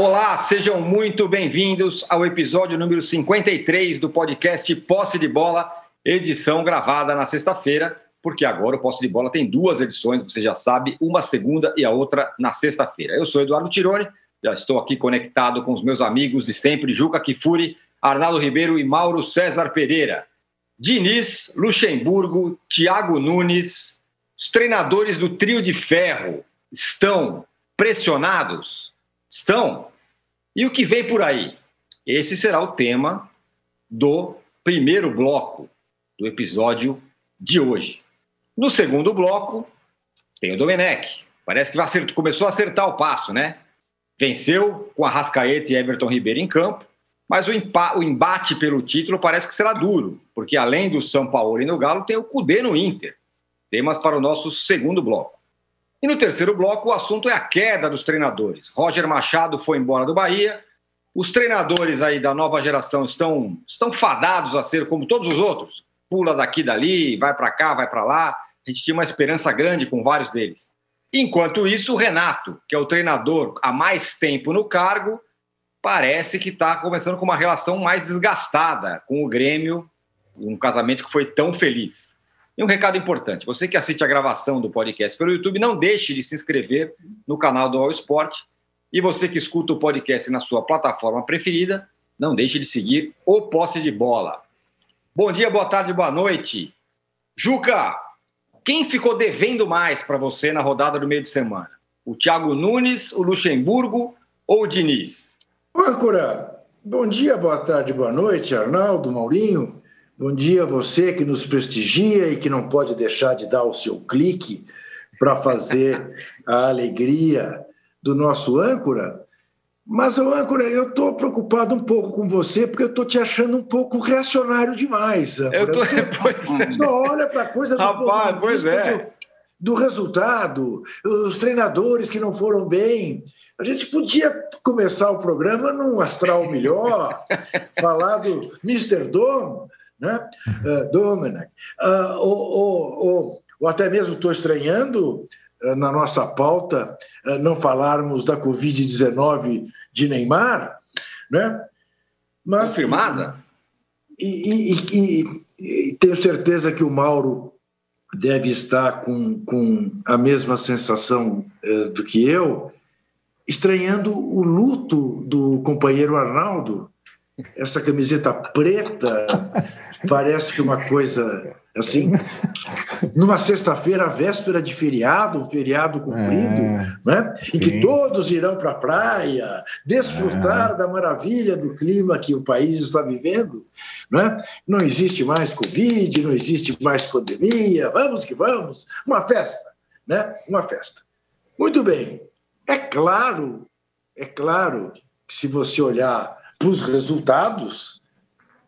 Olá, sejam muito bem-vindos ao episódio número 53 do podcast Posse de Bola, edição gravada na sexta-feira, porque agora o Posse de Bola tem duas edições, você já sabe, uma segunda e a outra na sexta-feira. Eu sou Eduardo Tironi, já estou aqui conectado com os meus amigos de sempre, Juca Kifuri, Arnaldo Ribeiro e Mauro César Pereira. Diniz, Luxemburgo, Thiago Nunes, os treinadores do trio de ferro estão pressionados? Estão? E o que vem por aí? Esse será o tema do primeiro bloco do episódio de hoje. No segundo bloco, tem o Domenech. Parece que acertar, começou a acertar o passo, né? Venceu com a Rascaeta e Everton Ribeiro em campo, mas o, o embate pelo título parece que será duro, porque além do São Paulo e no Galo, tem o Cudê no Inter. Temas para o nosso segundo bloco. E no terceiro bloco, o assunto é a queda dos treinadores. Roger Machado foi embora do Bahia. Os treinadores aí da nova geração estão, estão fadados a ser como todos os outros. Pula daqui dali, vai para cá, vai para lá. A gente tinha uma esperança grande com vários deles. Enquanto isso, o Renato, que é o treinador há mais tempo no cargo, parece que está começando com uma relação mais desgastada com o Grêmio, um casamento que foi tão feliz. E um recado importante: você que assiste a gravação do podcast pelo YouTube, não deixe de se inscrever no canal do All Sport. E você que escuta o podcast na sua plataforma preferida, não deixe de seguir o Posse de Bola. Bom dia, boa tarde, boa noite. Juca, quem ficou devendo mais para você na rodada do meio de semana? O Thiago Nunes, o Luxemburgo ou o Diniz? Âncora, bom dia, boa tarde, boa noite, Arnaldo, Maurinho. Bom dia a você que nos prestigia e que não pode deixar de dar o seu clique para fazer a alegria do nosso âncora. Mas, o âncora, eu estou preocupado um pouco com você, porque eu estou te achando um pouco reacionário demais. Âncora. Eu tô, você pois só olha para a coisa do, Rapaz, pois é. do, do resultado, os treinadores que não foram bem. A gente podia começar o programa num astral melhor, falar do Mr. Dom, né? Uh. Uh, ou, ou, ou, ou, até mesmo estou estranhando uh, na nossa pauta não falarmos da Covid-19 de Neymar, né? Mas, Confirmada? E, e, e, e, tenho certeza que o Mauro deve estar com, com a mesma sensação do que eu, estranhando o luto do companheiro Arnaldo, essa camiseta preta parece uma coisa assim, numa sexta-feira, véspera de feriado, um feriado cumprido, é, né? em que todos irão para a praia, desfrutar é. da maravilha do clima que o país está vivendo. Né? Não existe mais Covid, não existe mais pandemia, vamos que vamos, uma festa, né? uma festa. Muito bem, é claro, é claro que se você olhar para os resultados,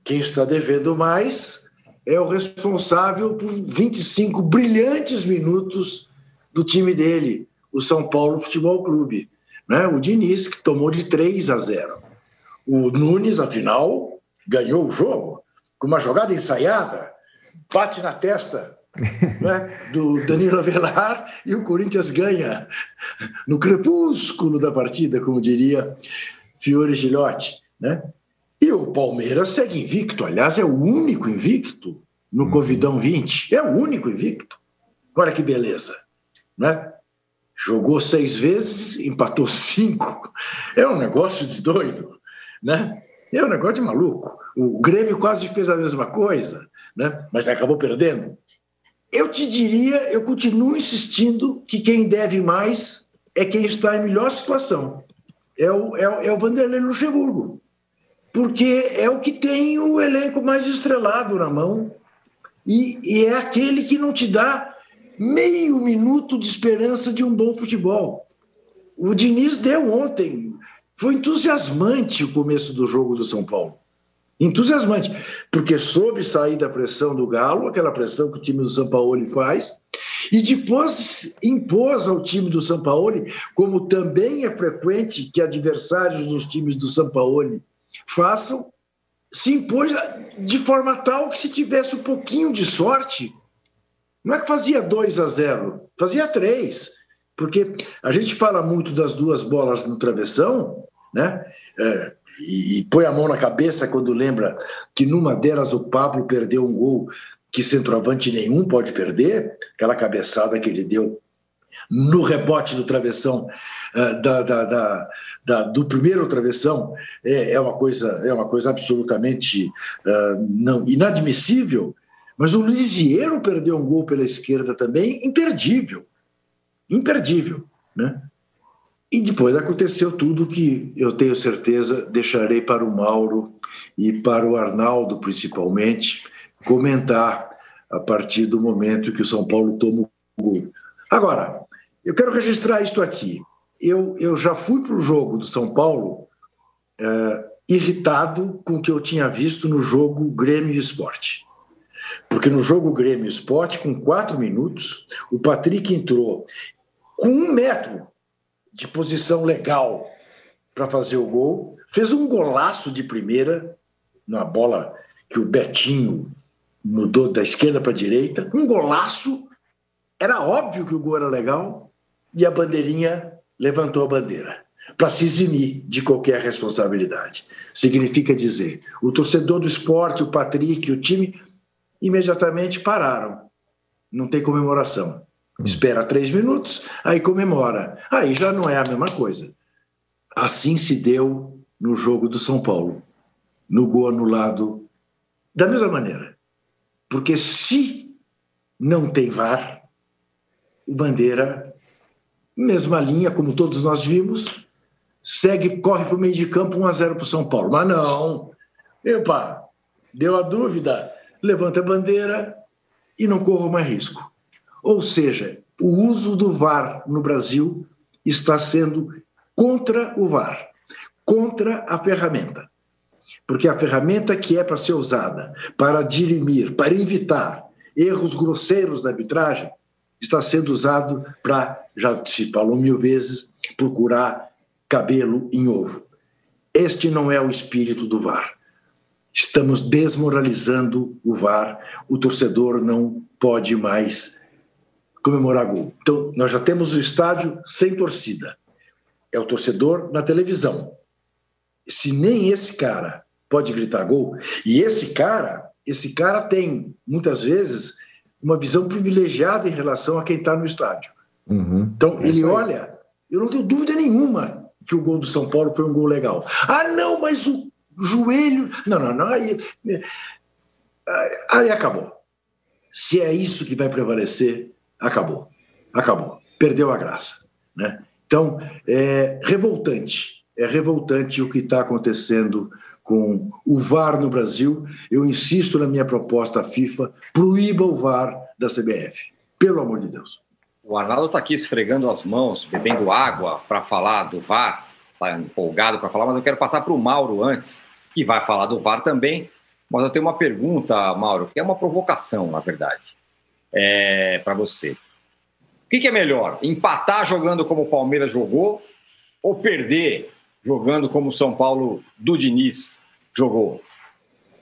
quem está devendo mais é o responsável por 25 brilhantes minutos do time dele, o São Paulo Futebol Clube. Né? O Diniz, que tomou de 3 a 0. O Nunes, afinal, ganhou o jogo com uma jogada ensaiada, bate na testa né, do Danilo Avelar e o Corinthians ganha no crepúsculo da partida, como diria Fiore Gilotti. Né? E o Palmeiras segue invicto, aliás, é o único invicto no hum. Covidão 20. É o único invicto. Olha que beleza. Né? Jogou seis vezes, empatou cinco. É um negócio de doido. Né? É um negócio de maluco. O Grêmio quase fez a mesma coisa, né? mas acabou perdendo. Eu te diria, eu continuo insistindo que quem deve mais é quem está em melhor situação. É o, é, é o Vanderlei Luxemburgo porque é o que tem o elenco mais estrelado na mão e, e, é aquele que não te dá meio minuto de esperança de um bom futebol. O Diniz deu ontem, foi entusiasmante o começo do jogo do São Paulo. Entusiasmante, porque soube sair da pressão do Galo, aquela pressão que o time do São Paulo faz, e depois impôs ao time do São Paulo, como também é frequente que adversários dos times do São Paulo façam, se impôs de forma tal que se tivesse um pouquinho de sorte, não é que fazia 2 a 0, fazia 3. Porque a gente fala muito das duas bolas no travessão, né? É, e, e põe a mão na cabeça quando lembra que numa delas o Pablo perdeu um gol que centroavante nenhum pode perder, aquela cabeçada que ele deu no rebote do travessão uh, da, da, da, da, do primeiro travessão é, é, uma coisa é uma coisa absolutamente uh, não inadmissível. Mas o Lisieiro perdeu um gol pela esquerda também, imperdível, imperdível, né? E depois aconteceu tudo que eu tenho certeza deixarei para o Mauro e para o Arnaldo, principalmente, comentar a partir do momento que o São Paulo toma o gol. Agora, eu quero registrar isto aqui. Eu, eu já fui para o jogo do São Paulo é, irritado com o que eu tinha visto no jogo Grêmio Esporte. Porque no jogo Grêmio Esporte, com quatro minutos, o Patrick entrou com um metro de posição legal para fazer o gol, fez um golaço de primeira, numa bola que o Betinho mudou da esquerda para a direita, um golaço. Era óbvio que o gol era legal e a bandeirinha levantou a bandeira para se eximir de qualquer responsabilidade. Significa dizer, o torcedor do esporte, o Patrick, o time, imediatamente pararam. Não tem comemoração. Espera três minutos, aí comemora. Aí já não é a mesma coisa. Assim se deu no jogo do São Paulo, no gol anulado, da mesma maneira. Porque se não tem VAR, o Bandeira, mesma linha, como todos nós vimos, segue, corre para o meio de campo 1 a 0 para o São Paulo. Mas não. Epa, deu a dúvida, levanta a bandeira e não corro mais risco. Ou seja, o uso do VAR no Brasil está sendo contra o VAR, contra a ferramenta. Porque a ferramenta que é para ser usada para dirimir, para evitar erros grosseiros da arbitragem, está sendo usado para, já se falou mil vezes, procurar cabelo em ovo. Este não é o espírito do VAR. Estamos desmoralizando o VAR. O torcedor não pode mais comemorar gol. Então, nós já temos o estádio sem torcida. É o torcedor na televisão. Se nem esse cara pode gritar gol, e esse cara, esse cara tem muitas vezes uma visão privilegiada em relação a quem está no estádio. Uhum. Então, ele olha, eu não tenho dúvida nenhuma que o gol do São Paulo foi um gol legal. Ah, não, mas o joelho. Não, não, não. Aí, aí acabou. Se é isso que vai prevalecer, acabou. Acabou. Perdeu a graça. Né? Então, é revoltante. É revoltante o que está acontecendo com o VAR no Brasil. Eu insisto na minha proposta à FIFA: proíba o VAR da CBF. Pelo amor de Deus. O Arnaldo está aqui esfregando as mãos, bebendo água para falar do VAR, está empolgado para falar, mas eu quero passar para o Mauro antes, que vai falar do VAR também. Mas eu tenho uma pergunta, Mauro, que é uma provocação, na verdade é, para você. O que, que é melhor? Empatar jogando como o Palmeiras jogou ou perder jogando como o São Paulo do Diniz jogou?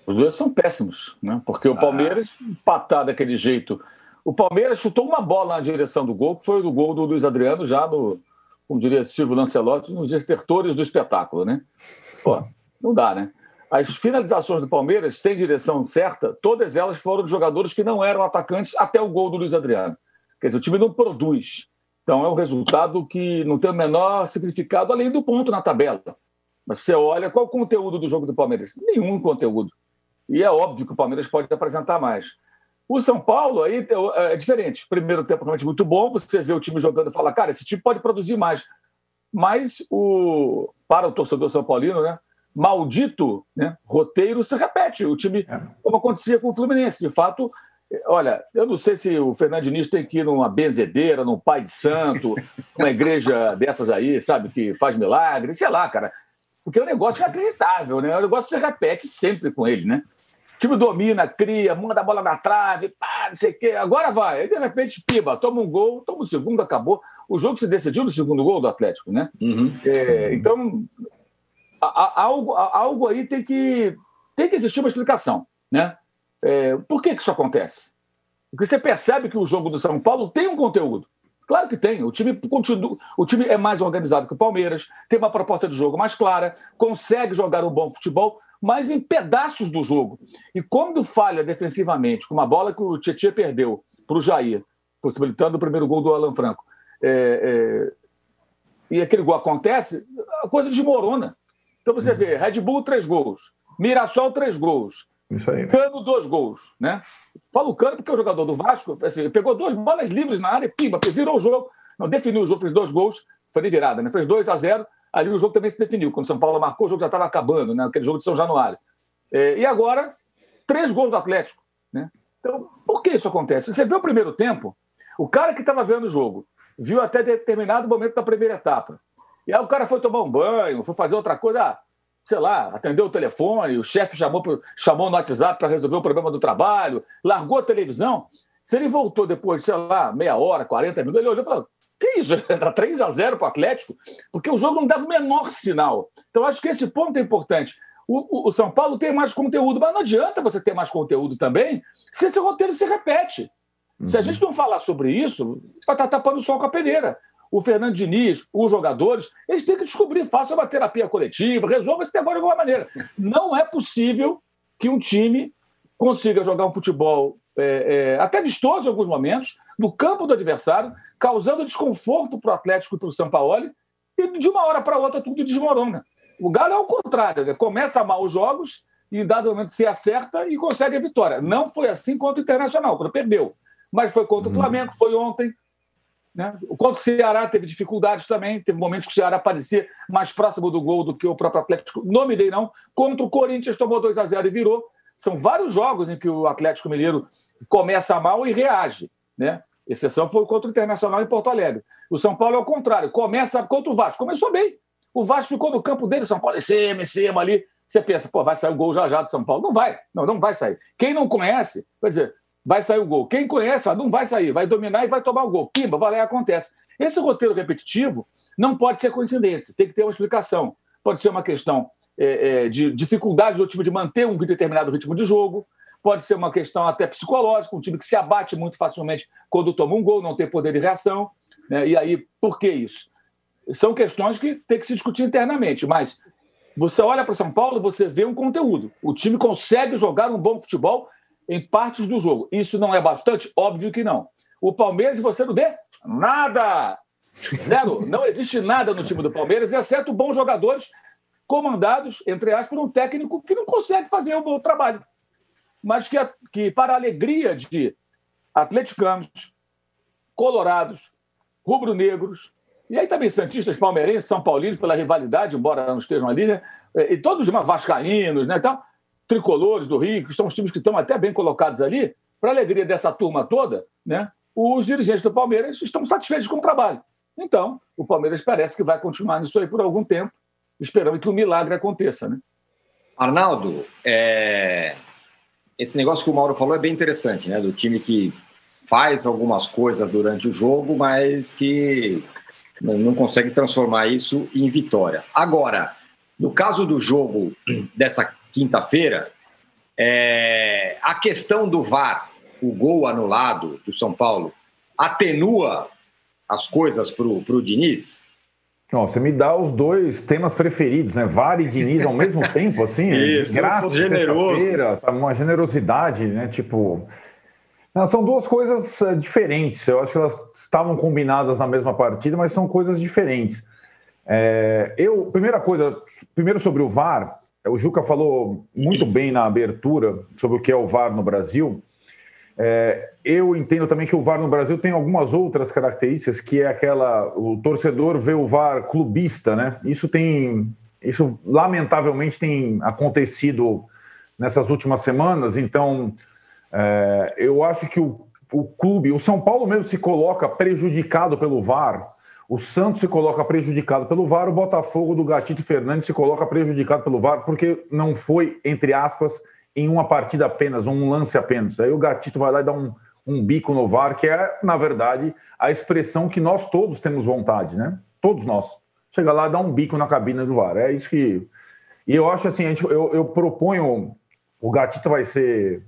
Os dois são péssimos, né? Porque o ah. Palmeiras ah. empatar daquele jeito. O Palmeiras chutou uma bola na direção do gol, que foi o gol do Luiz Adriano, já no, como diria Silvio Lancelotti, nos estertores do espetáculo, né? Pô, não dá, né? As finalizações do Palmeiras, sem direção certa, todas elas foram de jogadores que não eram atacantes até o gol do Luiz Adriano. Quer dizer, o time não produz. Então é um resultado que não tem o menor significado, além do ponto na tabela. Mas você olha, qual o conteúdo do jogo do Palmeiras? Nenhum conteúdo. E é óbvio que o Palmeiras pode apresentar mais. O São Paulo aí é diferente. Primeiro tempo realmente muito bom, você vê o time jogando e fala, cara, esse time pode produzir mais. Mas o para o torcedor são paulino, né? maldito né, roteiro se repete. O time, é. como acontecia com o Fluminense. De fato, olha, eu não sei se o Fernando Diniz tem que ir numa benzedeira, num pai de santo, uma igreja dessas aí, sabe, que faz milagre, sei lá, cara. Porque o negócio é inacreditável, né? O negócio se repete sempre com ele, né? O time domina, cria, manda a bola na trave, pá, não sei o quê. Agora vai. Aí, de repente, piba, toma um gol, toma o um segundo, acabou. O jogo se decidiu no segundo gol do Atlético, né? Uhum. É, então, algo, algo aí tem que, tem que existir uma explicação. Né? É, por que, que isso acontece? Porque você percebe que o jogo do São Paulo tem um conteúdo. Claro que tem. O time continua, o time é mais organizado que o Palmeiras, tem uma proposta de jogo mais clara, consegue jogar um bom futebol, mas em pedaços do jogo. E quando falha defensivamente, com uma bola que o Tietchan perdeu para o Jair, possibilitando o primeiro gol do Alan Franco, é, é, e aquele gol acontece, a coisa desmorona. Então você vê Red Bull, três gols. Mirassol, três gols. Isso aí. Cano, dois gols. Né? Falo Cano porque é o jogador do Vasco assim, pegou duas bolas livres na área, pimba, virou o jogo. Não, definiu o jogo, fez dois gols, foi de virada, né? fez 2 a 0 Ali o jogo também se definiu. Quando o São Paulo marcou, o jogo já estava acabando, né? aquele jogo de São Januário. É, e agora, três gols do Atlético. Né? Então, por que isso acontece? Você vê o primeiro tempo, o cara que estava vendo o jogo viu até determinado momento da primeira etapa. E aí o cara foi tomar um banho, foi fazer outra coisa, ah, sei lá, atendeu o telefone, o chefe chamou, chamou no WhatsApp para resolver o problema do trabalho, largou a televisão. Se ele voltou depois, sei lá, meia hora, 40 minutos, ele olhou e falou: que isso? Era 3 a 0 para o Atlético? Porque o jogo não dava o menor sinal. Então, acho que esse ponto é importante. O, o, o, São Paulo tem mais conteúdo, mas não adianta você ter mais conteúdo também se esse roteiro se repete. Uhum. Se a uhum. gente não falar sobre isso, vai estar tapando o sol com a peneira o Fernando Diniz, os jogadores, eles têm que descobrir, façam uma terapia coletiva, resolvam esse negócio de alguma maneira. Não é possível que um time consiga jogar um futebol é, é, até vistoso em alguns momentos, no campo do adversário, causando desconforto para o Atlético e para o São Paulo, e de uma hora para outra tudo desmorona. O Galo é o contrário, né? começa mal os jogos e em dado momento se acerta e consegue a vitória. Não foi assim contra o Internacional, quando perdeu. Mas foi contra o uhum. Flamengo, foi ontem, né? Contra o Ceará teve dificuldades também, teve momentos que o Ceará parecia mais próximo do gol do que o próprio Atlético. Não me dei, não. Contra o Corinthians tomou 2 a 0 e virou. São vários jogos em que o Atlético Mineiro começa mal e reage. Né? Exceção foi contra o Internacional em Porto Alegre. O São Paulo é o contrário, começa contra o Vasco. Começou bem. O Vasco ficou no campo dele, São Paulo em cima, cima ali. Você pensa, pô, vai sair o gol já já do São Paulo. Não vai, não, não vai sair. Quem não conhece, quer dizer, vai sair o gol. Quem conhece, fala, não vai sair, vai dominar e vai tomar o gol. Pimba, vai lá e acontece. Esse roteiro repetitivo não pode ser coincidência, tem que ter uma explicação. Pode ser uma questão é, é, de dificuldade do time de manter um determinado ritmo de jogo, pode ser uma questão até psicológica, um time que se abate muito facilmente quando toma um gol, não tem poder de reação. Né? E aí, por que isso? São questões que tem que se discutir internamente, mas você olha para São Paulo, você vê um conteúdo. O time consegue jogar um bom futebol em partes do jogo. Isso não é bastante? Óbvio que não. O Palmeiras, você não vê nada. Zero. Não existe nada no time do Palmeiras, exceto bons jogadores comandados, entre aspas, por um técnico que não consegue fazer o bom trabalho. Mas que, que para a alegria de atleticanos, colorados, rubro-negros, e aí também santistas, palmeirenses, são paulinos, pela rivalidade, embora não estejam ali, né? E todos os vascaínos, né? Então, tricolores do Rio, que são os times que estão até bem colocados ali, para alegria dessa turma toda, né, os dirigentes do Palmeiras estão satisfeitos com o trabalho. Então, o Palmeiras parece que vai continuar nisso aí por algum tempo, esperando que o milagre aconteça. Né? Arnaldo, é... esse negócio que o Mauro falou é bem interessante, né? Do time que faz algumas coisas durante o jogo, mas que não consegue transformar isso em vitórias. Agora, no caso do jogo dessa quinta-feira, é, a questão do VAR, o gol anulado do São Paulo, atenua as coisas para o Diniz? Não, você me dá os dois temas preferidos, né? VAR e Diniz ao mesmo tempo, assim. Isso, graças, generoso. Tá uma generosidade, né? Tipo. Não, são duas coisas eh, diferentes. Eu acho que elas estavam combinadas na mesma partida, mas são coisas diferentes. É, eu, primeira coisa, primeiro sobre o VAR, o Juca falou muito bem na abertura sobre o que é o VAR no Brasil. É, eu entendo também que o VAR no Brasil tem algumas outras características, que é aquela o torcedor vê o VAR clubista, né? Isso tem, isso lamentavelmente tem acontecido nessas últimas semanas. Então, é, eu acho que o, o clube, o São Paulo mesmo se coloca prejudicado pelo VAR o Santos se coloca prejudicado pelo VAR, o Botafogo do Gatito Fernandes se coloca prejudicado pelo VAR, porque não foi, entre aspas, em uma partida apenas, um lance apenas. Aí o Gatito vai lá e dá um, um bico no VAR, que é, na verdade, a expressão que nós todos temos vontade, né? Todos nós. Chega lá e dá um bico na cabine do VAR. É isso que. E eu acho assim, gente, eu, eu proponho. O Gatito vai ser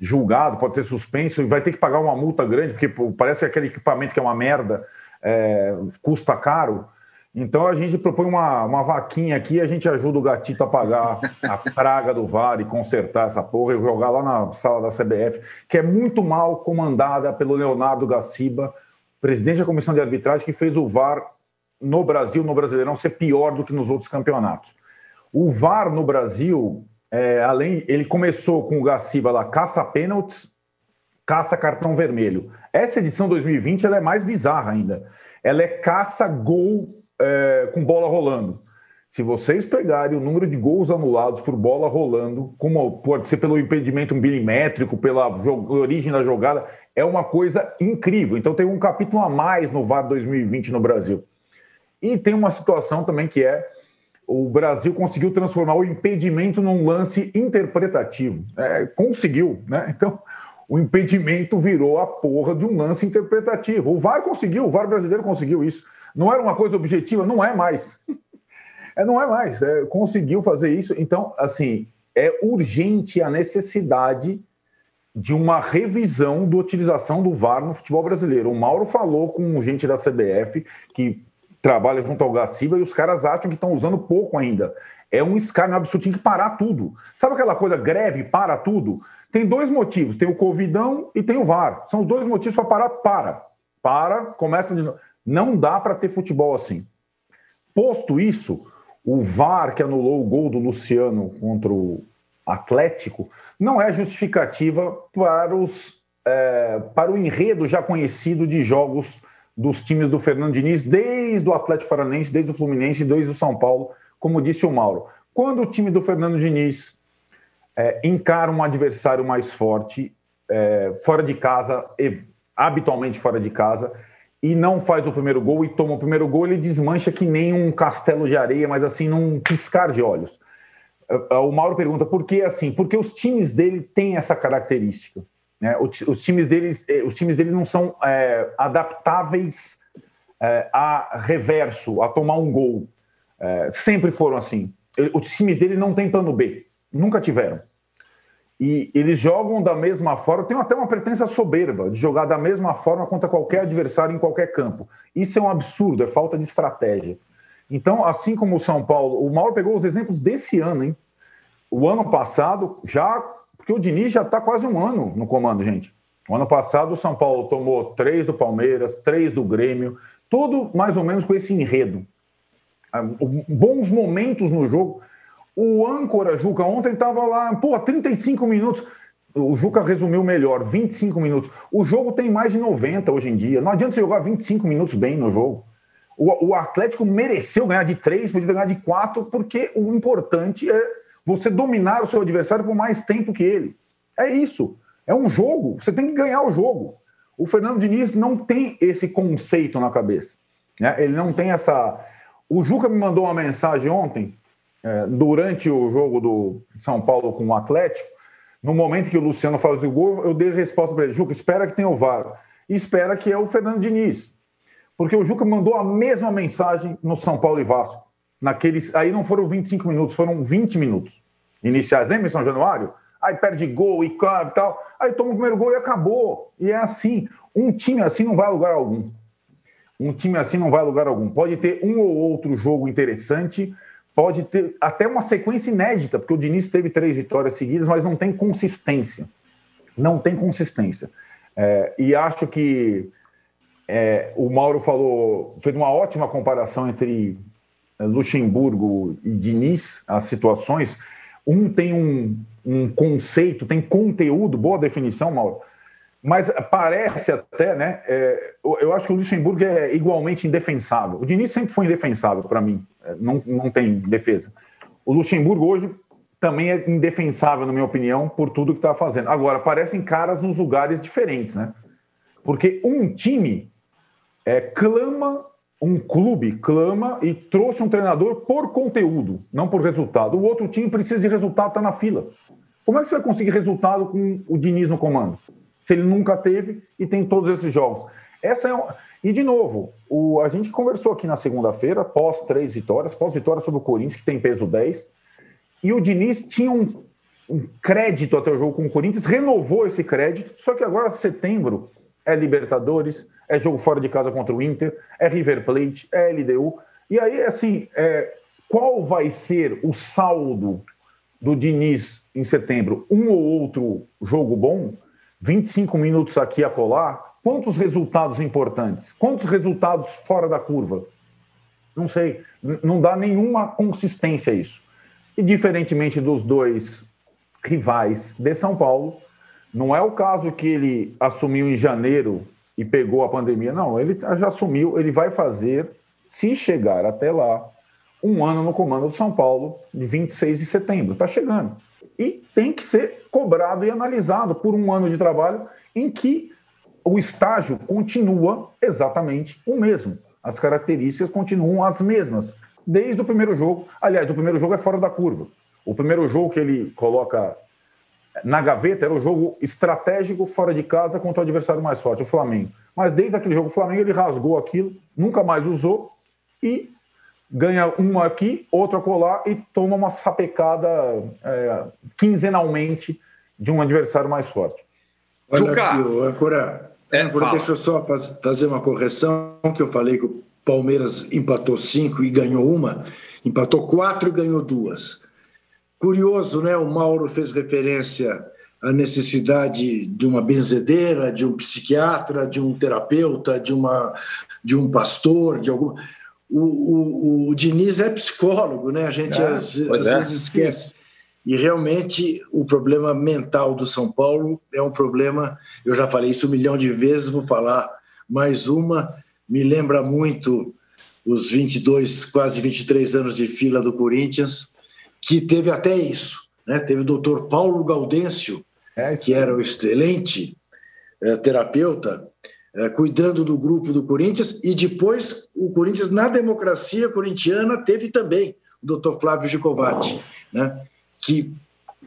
julgado, pode ser suspenso e vai ter que pagar uma multa grande, porque pô, parece que aquele equipamento que é uma merda é, custa caro. Então a gente propõe uma, uma vaquinha aqui, a gente ajuda o gatito a pagar a praga do VAR e consertar essa porra e jogar lá na sala da CBF, que é muito mal comandada pelo Leonardo Gaciba, presidente da comissão de arbitragem, que fez o VAR no Brasil, no Brasileirão, ser pior do que nos outros campeonatos. O VAR no Brasil, é, além, ele começou com o Gaciba lá, caça pênaltis, caça cartão vermelho. Essa edição 2020 ela é mais bizarra ainda. Ela é caça gol é, com bola rolando. Se vocês pegarem o número de gols anulados por bola rolando, como pode ser pelo impedimento milimétrico, pela origem da jogada, é uma coisa incrível. Então tem um capítulo a mais no VAR 2020 no Brasil. E tem uma situação também que é o Brasil conseguiu transformar o impedimento num lance interpretativo. É, conseguiu, né? Então o impedimento virou a porra de um lance interpretativo. O VAR conseguiu, o VAR brasileiro conseguiu isso. Não era uma coisa objetiva, não é mais. É, não é mais. É, conseguiu fazer isso. Então, assim, é urgente a necessidade de uma revisão da utilização do VAR no futebol brasileiro. O Mauro falou com gente da CBF que trabalha junto ao Gaciba e os caras acham que estão usando pouco ainda. É um escárnio absurdo, tem que parar tudo. Sabe aquela coisa greve, para tudo? Tem dois motivos, tem o Covidão e tem o VAR. São os dois motivos para parar, para. Para, começa de novo. Não dá para ter futebol assim. Posto isso, o VAR que anulou o gol do Luciano contra o Atlético não é justificativa para, os, é, para o enredo já conhecido de jogos dos times do Fernando Diniz, desde o Atlético Paranense, desde o Fluminense, desde o São Paulo, como disse o Mauro. Quando o time do Fernando Diniz é, encara um adversário mais forte, é, fora de casa, habitualmente fora de casa, e não faz o primeiro gol e toma o primeiro gol, ele desmancha que nem um castelo de areia, mas assim, num piscar de olhos. É, é, o Mauro pergunta por que assim? Porque os times dele têm essa característica. Né? Os, times deles, eh, os times dele não são é, adaptáveis é, a reverso, a tomar um gol. É, sempre foram assim. Os times dele não têm plano B, nunca tiveram. E eles jogam da mesma forma, tem até uma pretensa soberba de jogar da mesma forma contra qualquer adversário em qualquer campo. Isso é um absurdo, é falta de estratégia. Então, assim como o São Paulo, o Mauro pegou os exemplos desse ano, hein? O ano passado, já porque o Diniz já está quase um ano no comando, gente. O ano passado o São Paulo tomou três do Palmeiras, três do Grêmio, tudo mais ou menos com esse enredo. Ah, bons momentos no jogo. O âncora Juca ontem estava lá, pô, 35 minutos. O Juca resumiu melhor, 25 minutos. O jogo tem mais de 90 hoje em dia. Não adianta você jogar 25 minutos bem no jogo. O, o Atlético mereceu ganhar de 3, podia ganhar de 4, porque o importante é você dominar o seu adversário por mais tempo que ele. É isso. É um jogo. Você tem que ganhar o jogo. O Fernando Diniz não tem esse conceito na cabeça. Né? Ele não tem essa. O Juca me mandou uma mensagem ontem, durante o jogo do São Paulo com o Atlético. No momento que o Luciano faz o gol, eu dei resposta para ele: Juca, espera que tenha o VAR. E espera que é o Fernando Diniz. Porque o Juca mandou a mesma mensagem no São Paulo e Vasco naqueles. Aí não foram 25 minutos, foram 20 minutos iniciais. Lembra em São Januário? Aí perde gol e tal. Aí toma o primeiro gol e acabou. E é assim. Um time assim não vai a lugar algum. Um time assim não vai a lugar algum. Pode ter um ou outro jogo interessante, pode ter até uma sequência inédita, porque o Diniz teve três vitórias seguidas, mas não tem consistência. Não tem consistência. É, e acho que é, o Mauro falou, fez uma ótima comparação entre Luxemburgo e Diniz, as situações, um tem um, um conceito, tem conteúdo, boa definição, Mauro, mas parece até, né? É, eu acho que o Luxemburgo é igualmente indefensável. O Diniz sempre foi indefensável para mim, é, não, não tem defesa. O Luxemburgo hoje também é indefensável, na minha opinião, por tudo que está fazendo. Agora, parecem caras nos lugares diferentes, né? Porque um time é, clama um clube clama e trouxe um treinador por conteúdo, não por resultado. O outro time precisa de resultado, está na fila. Como é que você vai conseguir resultado com o Diniz no comando? Se ele nunca teve e tem todos esses jogos. Essa é E, de novo, o... a gente conversou aqui na segunda-feira, pós três vitórias, pós vitória sobre o Corinthians, que tem peso 10, e o Diniz tinha um, um crédito até o jogo com o Corinthians, renovou esse crédito, só que agora, setembro, é Libertadores, é jogo fora de casa contra o Inter, é River Plate, é LDU. E aí, assim, é, qual vai ser o saldo do Diniz em setembro? Um ou outro jogo bom? 25 minutos aqui a colar? Quantos resultados importantes? Quantos resultados fora da curva? Não sei. Não dá nenhuma consistência isso. E diferentemente dos dois rivais de São Paulo, não é o caso que ele assumiu em janeiro e pegou a pandemia. Não, ele já assumiu, ele vai fazer, se chegar até lá, um ano no comando do São Paulo, de 26 de setembro. Está chegando. E tem que ser cobrado e analisado por um ano de trabalho em que o estágio continua exatamente o mesmo. As características continuam as mesmas, desde o primeiro jogo. Aliás, o primeiro jogo é fora da curva. O primeiro jogo que ele coloca na gaveta era o jogo estratégico fora de casa contra o adversário mais forte, o Flamengo. Mas desde aquele jogo, o Flamengo ele rasgou aquilo, nunca mais usou e ganha um aqui, outro acolá e toma uma sapecada é, quinzenalmente de um adversário mais forte. Olha Juca. aqui, Ancora, é, deixa eu só fazer uma correção que eu falei que o Palmeiras empatou cinco e ganhou uma, empatou quatro e ganhou duas. Curioso, né? O Mauro fez referência à necessidade de uma benzedeira, de um psiquiatra, de um terapeuta, de, uma, de um pastor, de algum. O, o, o Diniz é psicólogo, né? A gente é, às, às é. vezes esquece. E realmente o problema mental do São Paulo é um problema, eu já falei isso um milhão de vezes, vou falar mais uma, me lembra muito os 22, quase 23 anos de fila do Corinthians, que teve até isso. Né? Teve o doutor Paulo Gaudêncio, é que era o excelente é, terapeuta, cuidando do grupo do Corinthians, e depois o Corinthians, na democracia corintiana, teve também o doutor Flávio Gicovati, né? que,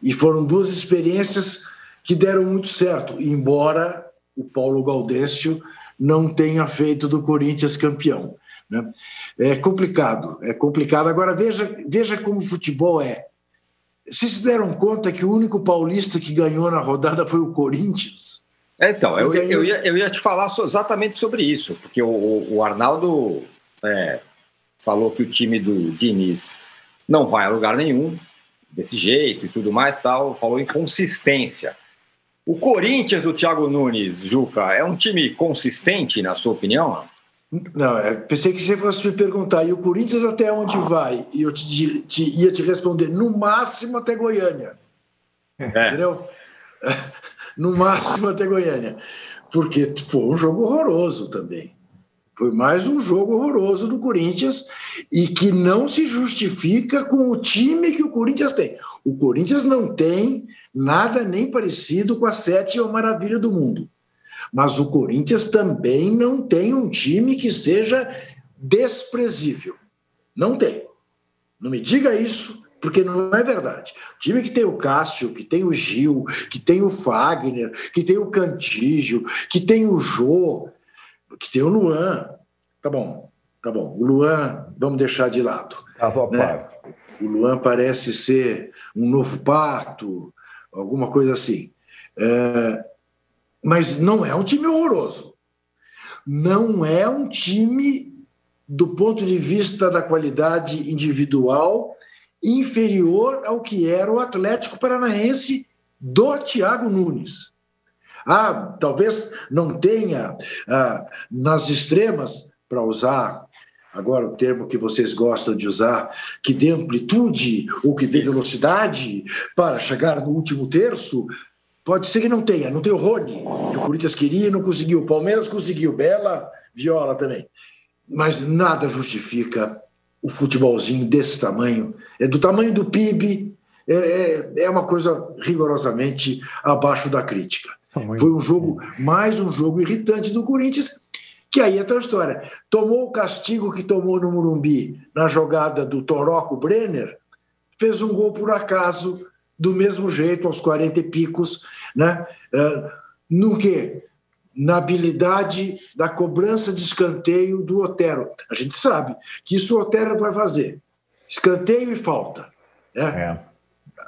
e foram duas experiências que deram muito certo, embora o Paulo Gaudêncio não tenha feito do Corinthians campeão. Né? É complicado, é complicado. Agora veja, veja como o futebol é. Vocês se deram conta que o único paulista que ganhou na rodada foi o Corinthians? É, então, eu, eu, ia, eu ia te falar exatamente sobre isso, porque o, o Arnaldo é, falou que o time do Diniz não vai a lugar nenhum, desse jeito e tudo mais, tal, falou em consistência. O Corinthians do Thiago Nunes, Juca, é um time consistente, na sua opinião? Não, é, pensei que você fosse me perguntar, e o Corinthians até onde vai? E eu te, te, ia te responder, no máximo até Goiânia. É. Entendeu? No máximo até Goiânia. Porque foi um jogo horroroso também. Foi mais um jogo horroroso do Corinthians e que não se justifica com o time que o Corinthians tem. O Corinthians não tem nada nem parecido com a sétima maravilha do mundo. Mas o Corinthians também não tem um time que seja desprezível. Não tem. Não me diga isso, porque não é verdade. O time que tem o Cássio, que tem o Gil, que tem o Fagner, que tem o Cantígio, que tem o Jô, que tem o Luan. Tá bom, tá bom. O Luan, vamos deixar de lado. A sua né? parte. O Luan parece ser um novo pato, alguma coisa assim. É, mas não é um time horroroso. Não é um time, do ponto de vista da qualidade individual, inferior ao que era o Atlético Paranaense do Thiago Nunes. Ah, talvez não tenha ah, nas extremas, para usar agora o termo que vocês gostam de usar, que dê amplitude ou que dê velocidade para chegar no último terço, Pode ser que não tenha, não tem o Rony, que o Corinthians queria e não conseguiu. O Palmeiras conseguiu, Bela, Viola também. Mas nada justifica o futebolzinho desse tamanho. É do tamanho do PIB, é, é, é uma coisa rigorosamente abaixo da crítica. Foi um jogo, mais um jogo irritante do Corinthians, que aí é outra história. Tomou o castigo que tomou no Murumbi na jogada do Toroco Brenner, fez um gol por acaso do mesmo jeito, aos 40 e picos, né? Uh, no quê? Na habilidade da cobrança de escanteio do Otero. A gente sabe que isso o Otero vai fazer. Escanteio e falta. Né? É.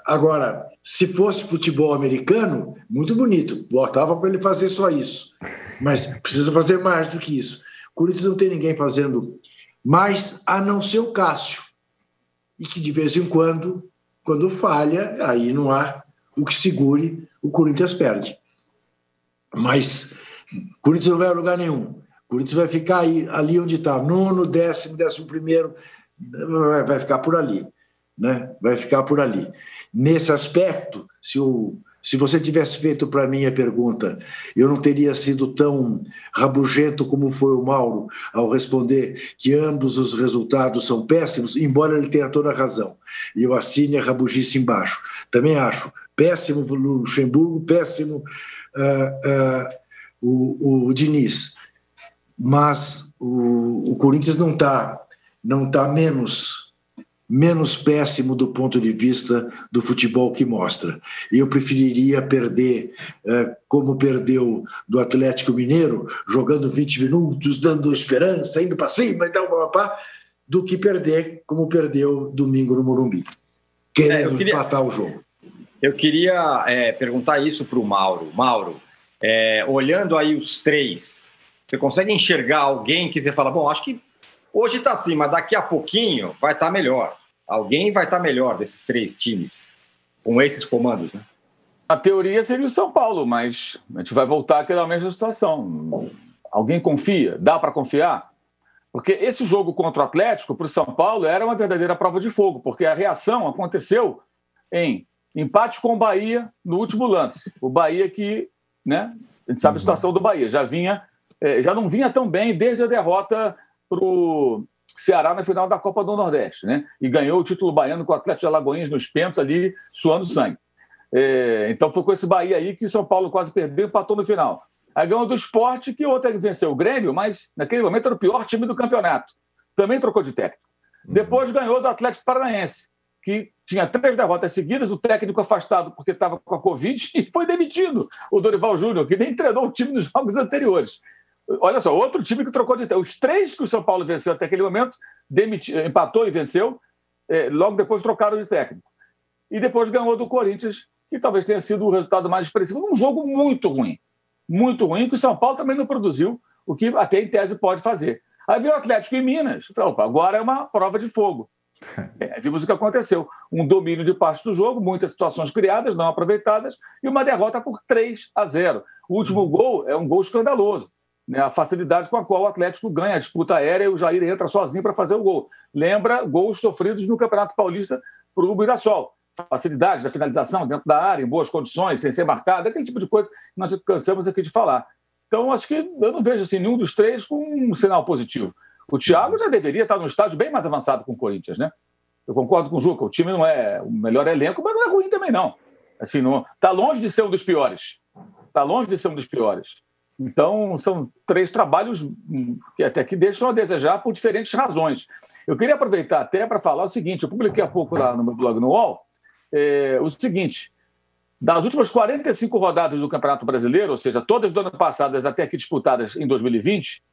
Agora, se fosse futebol americano, muito bonito, botava para ele fazer só isso. Mas precisa fazer mais do que isso. O Corinthians não tem ninguém fazendo mais, a não ser o Cássio. E que de vez em quando, quando falha, aí não há o que segure, o Corinthians perde. Mas o Corinthians não vai a lugar nenhum. O Corinthians vai ficar aí, ali onde está, nono, décimo, décimo primeiro, vai ficar por ali. Né? Vai ficar por ali. Nesse aspecto, se, o, se você tivesse feito para mim a pergunta, eu não teria sido tão rabugento como foi o Mauro ao responder que ambos os resultados são péssimos, embora ele tenha toda a razão. E eu assine a rabugice embaixo. Também acho péssimo o Luxemburgo, péssimo uh, uh, o, o Diniz. Mas o, o Corinthians não está não tá menos menos péssimo do ponto de vista do futebol que mostra. Eu preferiria perder uh, como perdeu do Atlético Mineiro, jogando 20 minutos, dando esperança, indo para cima e tal, papá, do que perder como perdeu domingo no Morumbi, querendo é, queria... empatar o jogo. Eu queria é, perguntar isso para o Mauro. Mauro, é, olhando aí os três, você consegue enxergar alguém que você fala, bom, acho que hoje está assim, mas daqui a pouquinho vai estar tá melhor. Alguém vai estar tá melhor desses três times, com esses comandos, né? A teoria seria o São Paulo, mas a gente vai voltar àquela mesma situação. Alguém confia? Dá para confiar? Porque esse jogo contra o Atlético, para o São Paulo, era uma verdadeira prova de fogo, porque a reação aconteceu em Empate com o Bahia no último lance. O Bahia que, né? A gente sabe a uhum. situação do Bahia. Já vinha, é, já não vinha tão bem desde a derrota para o Ceará na final da Copa do Nordeste, né? E ganhou o título baiano com o Atlético de Alagoinhas nos pênaltis ali, suando sangue. É, então foi com esse Bahia aí que o São Paulo quase perdeu e empatou no final. Aí ganhou do esporte, que ontem venceu o Grêmio, mas naquele momento era o pior time do campeonato. Também trocou de técnico. Uhum. Depois ganhou do Atlético Paranaense, que tinha três derrotas seguidas, o técnico afastado porque estava com a Covid e foi demitido. O Dorival Júnior, que nem treinou o time nos jogos anteriores. Olha só, outro time que trocou de Os três que o São Paulo venceu até aquele momento, demiti, empatou e venceu, é, logo depois trocaram de técnico. E depois ganhou do Corinthians, que talvez tenha sido o resultado mais expressivo, num jogo muito ruim. Muito ruim, que o São Paulo também não produziu, o que até em tese pode fazer. Aí veio o Atlético em Minas. Falei, opa, agora é uma prova de fogo. É, vimos o que aconteceu. Um domínio de parte do jogo, muitas situações criadas, não aproveitadas, e uma derrota por 3 a 0. O último gol é um gol escandaloso. Né? A facilidade com a qual o Atlético ganha a disputa aérea e o Jair entra sozinho para fazer o gol. Lembra gols sofridos no Campeonato Paulista para o Mirassol. Facilidade da finalização dentro da área, em boas condições, sem ser marcado, aquele tipo de coisa que nós cansamos aqui de falar. Então, acho que eu não vejo assim, nenhum dos três com um sinal positivo. O Thiago já deveria estar num estágio bem mais avançado com o Corinthians, né? Eu concordo com o Juca, o time não é o melhor elenco, mas não é ruim também, não. Assim, não está longe de ser um dos piores. Está longe de ser um dos piores. Então, são três trabalhos que até que deixam a desejar por diferentes razões. Eu queria aproveitar até para falar o seguinte: eu publiquei há pouco lá no meu blog no UOL é, o seguinte. Das últimas 45 rodadas do Campeonato Brasileiro, ou seja, todas do ano passado até aqui disputadas em 2020,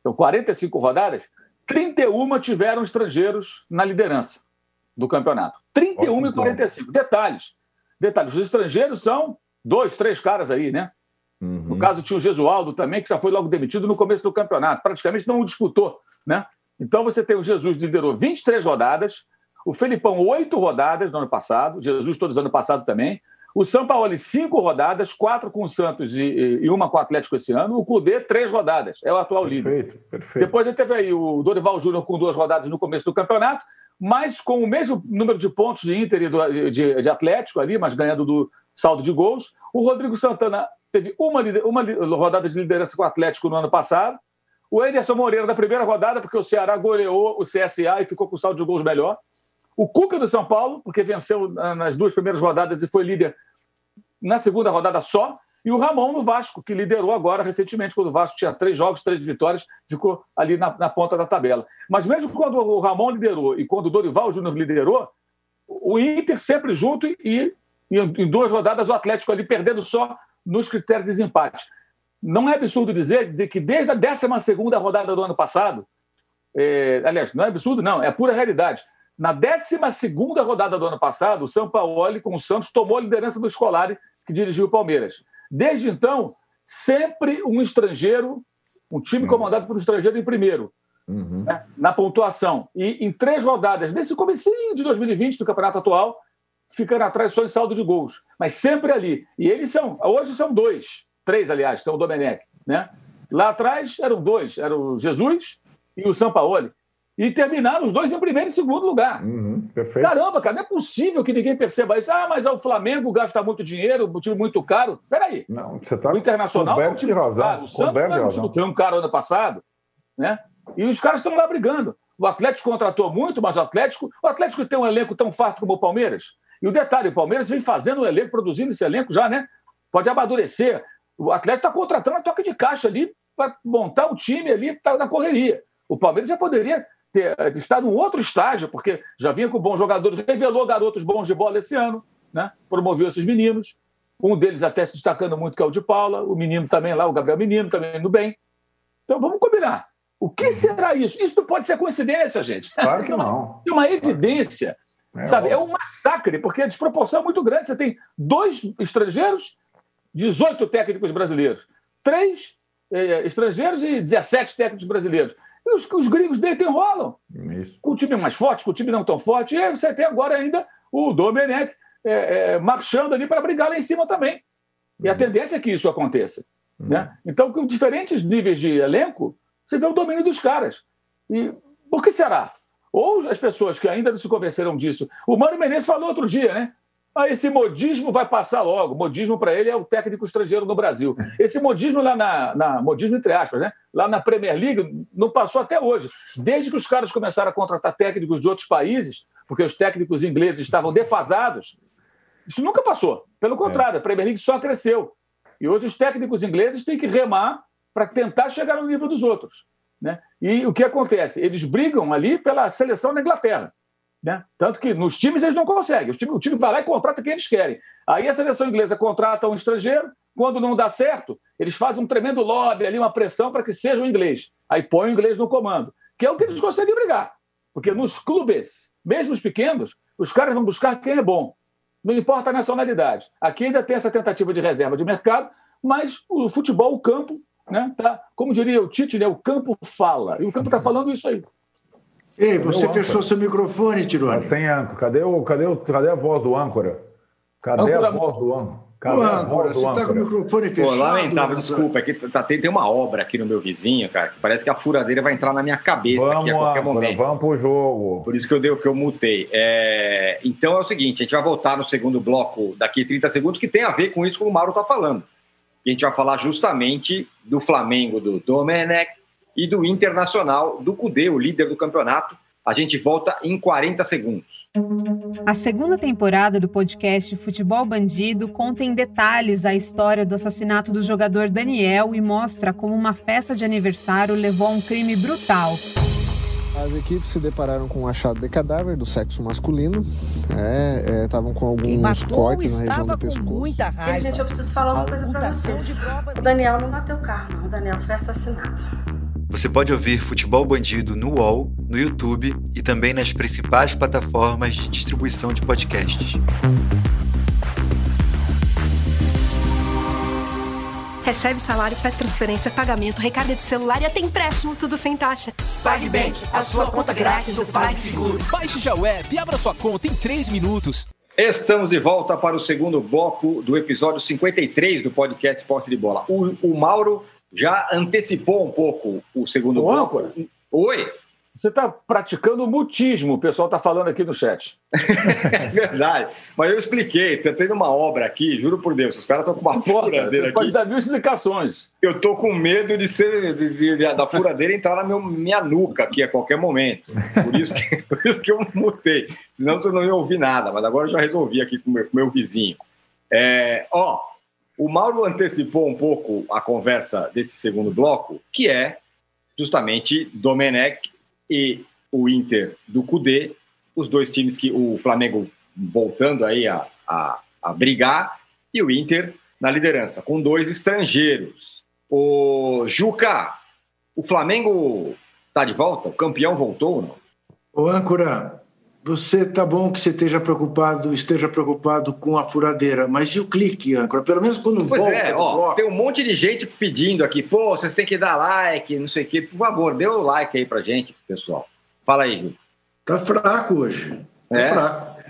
então, 45 rodadas, 31 tiveram estrangeiros na liderança do campeonato. 31 e 45. Detalhes. Detalhes. Os estrangeiros são dois, três caras aí, né? Uhum. No caso, tinha o Gesualdo também, que já foi logo demitido no começo do campeonato. Praticamente não disputou, né? Então, você tem o Jesus que liderou 23 rodadas, o Felipão, oito rodadas no ano passado, Jesus todos ano passado também, o São Paulo, cinco rodadas, quatro com o Santos e, e uma com o Atlético esse ano. O Cudê, três rodadas. É o atual perfeito, líder. Perfeito, perfeito. Depois gente teve aí o Dorival Júnior com duas rodadas no começo do campeonato, mas com o mesmo número de pontos de Inter e do, de, de Atlético ali, mas ganhando do saldo de gols. O Rodrigo Santana teve uma, uma rodada de liderança com o Atlético no ano passado. O Ederson Moreira da primeira rodada, porque o Ceará goleou o CSA e ficou com o saldo de gols melhor. O Cuca do São Paulo, porque venceu nas duas primeiras rodadas e foi líder na segunda rodada só. E o Ramon no Vasco, que liderou agora recentemente, quando o Vasco tinha três jogos, três vitórias, ficou ali na, na ponta da tabela. Mas mesmo quando o Ramon liderou e quando o Dorival Júnior liderou, o Inter sempre junto e, e em duas rodadas o Atlético ali perdendo só nos critérios de desempate. Não é absurdo dizer de que desde a 12 rodada do ano passado, é, aliás, não é absurdo, não, é pura realidade Na 12 rodada do ano passado, o São Paulo, com o Santos, tomou a liderança do Scolari, que dirigiu o Palmeiras. Desde então, sempre um estrangeiro, um time comandado por um estrangeiro em primeiro, uhum. né, na pontuação. E em três rodadas, nesse comecinho de 2020 do campeonato atual, ficando atrás só em saldo de gols. Mas sempre ali. E eles são, hoje são dois, três, aliás, tem o Domenech. Né? Lá atrás eram dois, era o Jesus e o Sampaoli. E terminaram os dois em primeiro e segundo lugar. Uhum, perfeito. Caramba, cara, não é possível que ninguém perceba isso. Ah, mas o Flamengo gasta muito dinheiro, um time muito caro. Peraí. Não, você tá o Internacional é um time razão. caro. O Santos é um time tão caro ano passado. Né? E os caras estão lá brigando. O Atlético contratou muito, mas o Atlético, o Atlético tem um elenco tão farto como o Palmeiras. E o detalhe, o Palmeiras vem fazendo o elenco, produzindo esse elenco já, né? Pode amadurecer. O Atlético está contratando a toca de caixa ali para montar o time ali tá na correria. O Palmeiras já poderia ter, eh, estar num outro estágio, porque já vinha com bons jogadores, revelou garotos bons de bola esse ano, né? promoveu esses meninos. Um deles até se destacando muito, que é o de Paula, o menino também lá, o Gabriel Menino, também indo bem. Então vamos combinar. O que será isso? Isso não pode ser coincidência, gente. Claro que não. É uma evidência. É, sabe? é um massacre, porque a desproporção é muito grande. Você tem dois estrangeiros, 18 técnicos brasileiros. Três eh, estrangeiros e 17 técnicos brasileiros. E os, os gringos deitam enrolam. Isso. Com o time mais forte, com o time não tão forte. E você tem agora ainda o Domenech eh, eh, marchando ali para brigar lá em cima também. E a uhum. tendência é que isso aconteça. Uhum. Né? Então, com diferentes níveis de elenco, você vê o domínio dos caras. E por que será? Ou as pessoas que ainda não se convenceram disso. O Mano Menezes falou outro dia, né? Ah, esse modismo vai passar logo. Modismo para ele é o técnico estrangeiro no Brasil. Esse modismo lá na, na, modismo entre aspas, né? Lá na Premier League não passou até hoje. Desde que os caras começaram a contratar técnicos de outros países, porque os técnicos ingleses estavam defasados, isso nunca passou. Pelo contrário, a Premier League só cresceu. E hoje os técnicos ingleses têm que remar para tentar chegar no nível dos outros. Né? E o que acontece? Eles brigam ali pela seleção da Inglaterra. Né? Tanto que nos times eles não conseguem. O time, o time vai lá e contrata quem eles querem. Aí a seleção inglesa contrata um estrangeiro, quando não dá certo, eles fazem um tremendo lobby ali, uma pressão para que seja o inglês. Aí põe o inglês no comando, que é o que eles conseguem brigar. Porque nos clubes, mesmo os pequenos, os caras vão buscar quem é bom. Não importa a nacionalidade. Aqui ainda tem essa tentativa de reserva de mercado, mas o futebol, o campo, né? Tá, como diria o Tite, né? o campo fala. E o campo está falando isso aí. Ei, você fechou seu microfone, Tirone. Tá sem âncora. Cadê, o, cadê, o, cadê a voz do âncora? Cadê âncora... a voz do âncora? Cadê o âncora, você está com o microfone fechado. Pô, lamentável, desculpa. Aqui tá, tem, tem uma obra aqui no meu vizinho, cara, que parece que a furadeira vai entrar na minha cabeça vamos, aqui a qualquer âncora, momento. Vamos pro jogo. Por isso que eu, dei, que eu mutei. É... Então é o seguinte, a gente vai voltar no segundo bloco daqui 30 segundos, que tem a ver com isso que o Mauro está falando. A gente vai falar justamente do Flamengo do Domenech e do Internacional do Cudê, o líder do campeonato. A gente volta em 40 segundos. A segunda temporada do podcast Futebol Bandido conta em detalhes a história do assassinato do jogador Daniel e mostra como uma festa de aniversário levou a um crime brutal. As equipes se depararam com um achado de cadáver do sexo masculino. Estavam é, é, com alguns cortes na região do pescoço. Muita raiva. E, gente, eu preciso falar uma coisa para vocês. O Daniel não bateu o carro, não. O Daniel foi assassinado. Você pode ouvir Futebol Bandido no UOL, no YouTube e também nas principais plataformas de distribuição de podcasts. Recebe salário, faz transferência, pagamento, recarga de celular e até empréstimo, tudo sem taxa. PagBank, a sua conta grátis do PagSeguro. Baixe já o app e abra sua conta em 3 minutos. Estamos de volta para o segundo bloco do episódio 53 do podcast Posse de Bola. O, o Mauro já antecipou um pouco o segundo Ô, bloco. Âncora. Oi. Você está praticando mutismo, o pessoal está falando aqui no chat. é verdade. Mas eu expliquei, está tendo uma obra aqui, juro por Deus, os caras estão com uma furadeira aqui. Pode dar mil explicações. Eu estou com medo de ser de, de, de, da furadeira entrar na meu, minha nuca aqui a qualquer momento. Por isso, que, por isso que eu mutei. Senão tu não ia ouvir nada, mas agora eu já resolvi aqui com o meu, meu vizinho. É, ó, o Mauro antecipou um pouco a conversa desse segundo bloco, que é justamente Domenech e o Inter do Cudê, os dois times que o Flamengo voltando aí a, a, a brigar, e o Inter na liderança, com dois estrangeiros. O Juca, o Flamengo está de volta? O campeão voltou ou não? O âncora, você tá bom que você esteja preocupado, esteja preocupado com a furadeira, mas e o clique, âncora? Pelo menos quando pois volta. É, ó, tem um monte de gente pedindo aqui, pô, vocês têm que dar like, não sei o quê. Por favor, dê o like aí pra gente, pessoal. Fala aí, Gil. Tá fraco hoje. Tá é. fraco.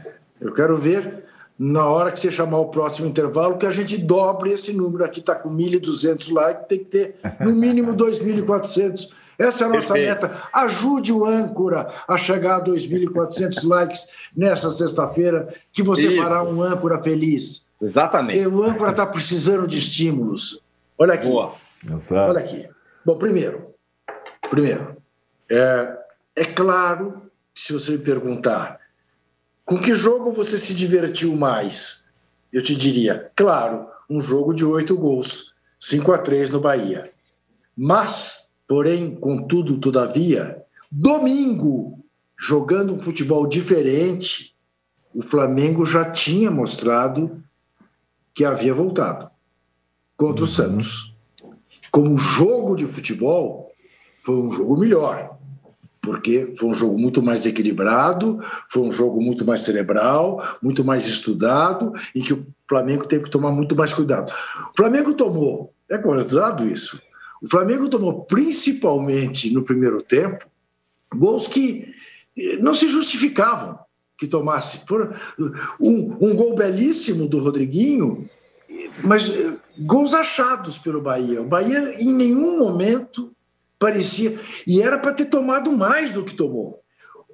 Eu quero ver na hora que você chamar o próximo intervalo que a gente dobre esse número aqui, tá com 1.200 likes, tem que ter no mínimo 2.400 essa é a nossa Perfeito. meta. Ajude o âncora a chegar a 2.400 likes nessa sexta-feira, que você Isso. fará um âncora feliz. Exatamente. E o âncora está precisando de estímulos. Olha aqui. Boa. Olha aqui. Bom, primeiro, primeiro, é, é claro que se você me perguntar com que jogo você se divertiu mais, eu te diria, claro, um jogo de oito gols, 5 a 3 no Bahia. Mas Porém, contudo, todavia, domingo, jogando um futebol diferente, o Flamengo já tinha mostrado que havia voltado contra o uhum. Santos. Como jogo de futebol, foi um jogo melhor, porque foi um jogo muito mais equilibrado, foi um jogo muito mais cerebral, muito mais estudado, e que o Flamengo teve que tomar muito mais cuidado. O Flamengo tomou, é gozado isso, o Flamengo tomou, principalmente no primeiro tempo, gols que eh, não se justificavam que tomasse. Foram um, um gol belíssimo do Rodriguinho, mas eh, gols achados pelo Bahia. O Bahia, em nenhum momento, parecia. E era para ter tomado mais do que tomou.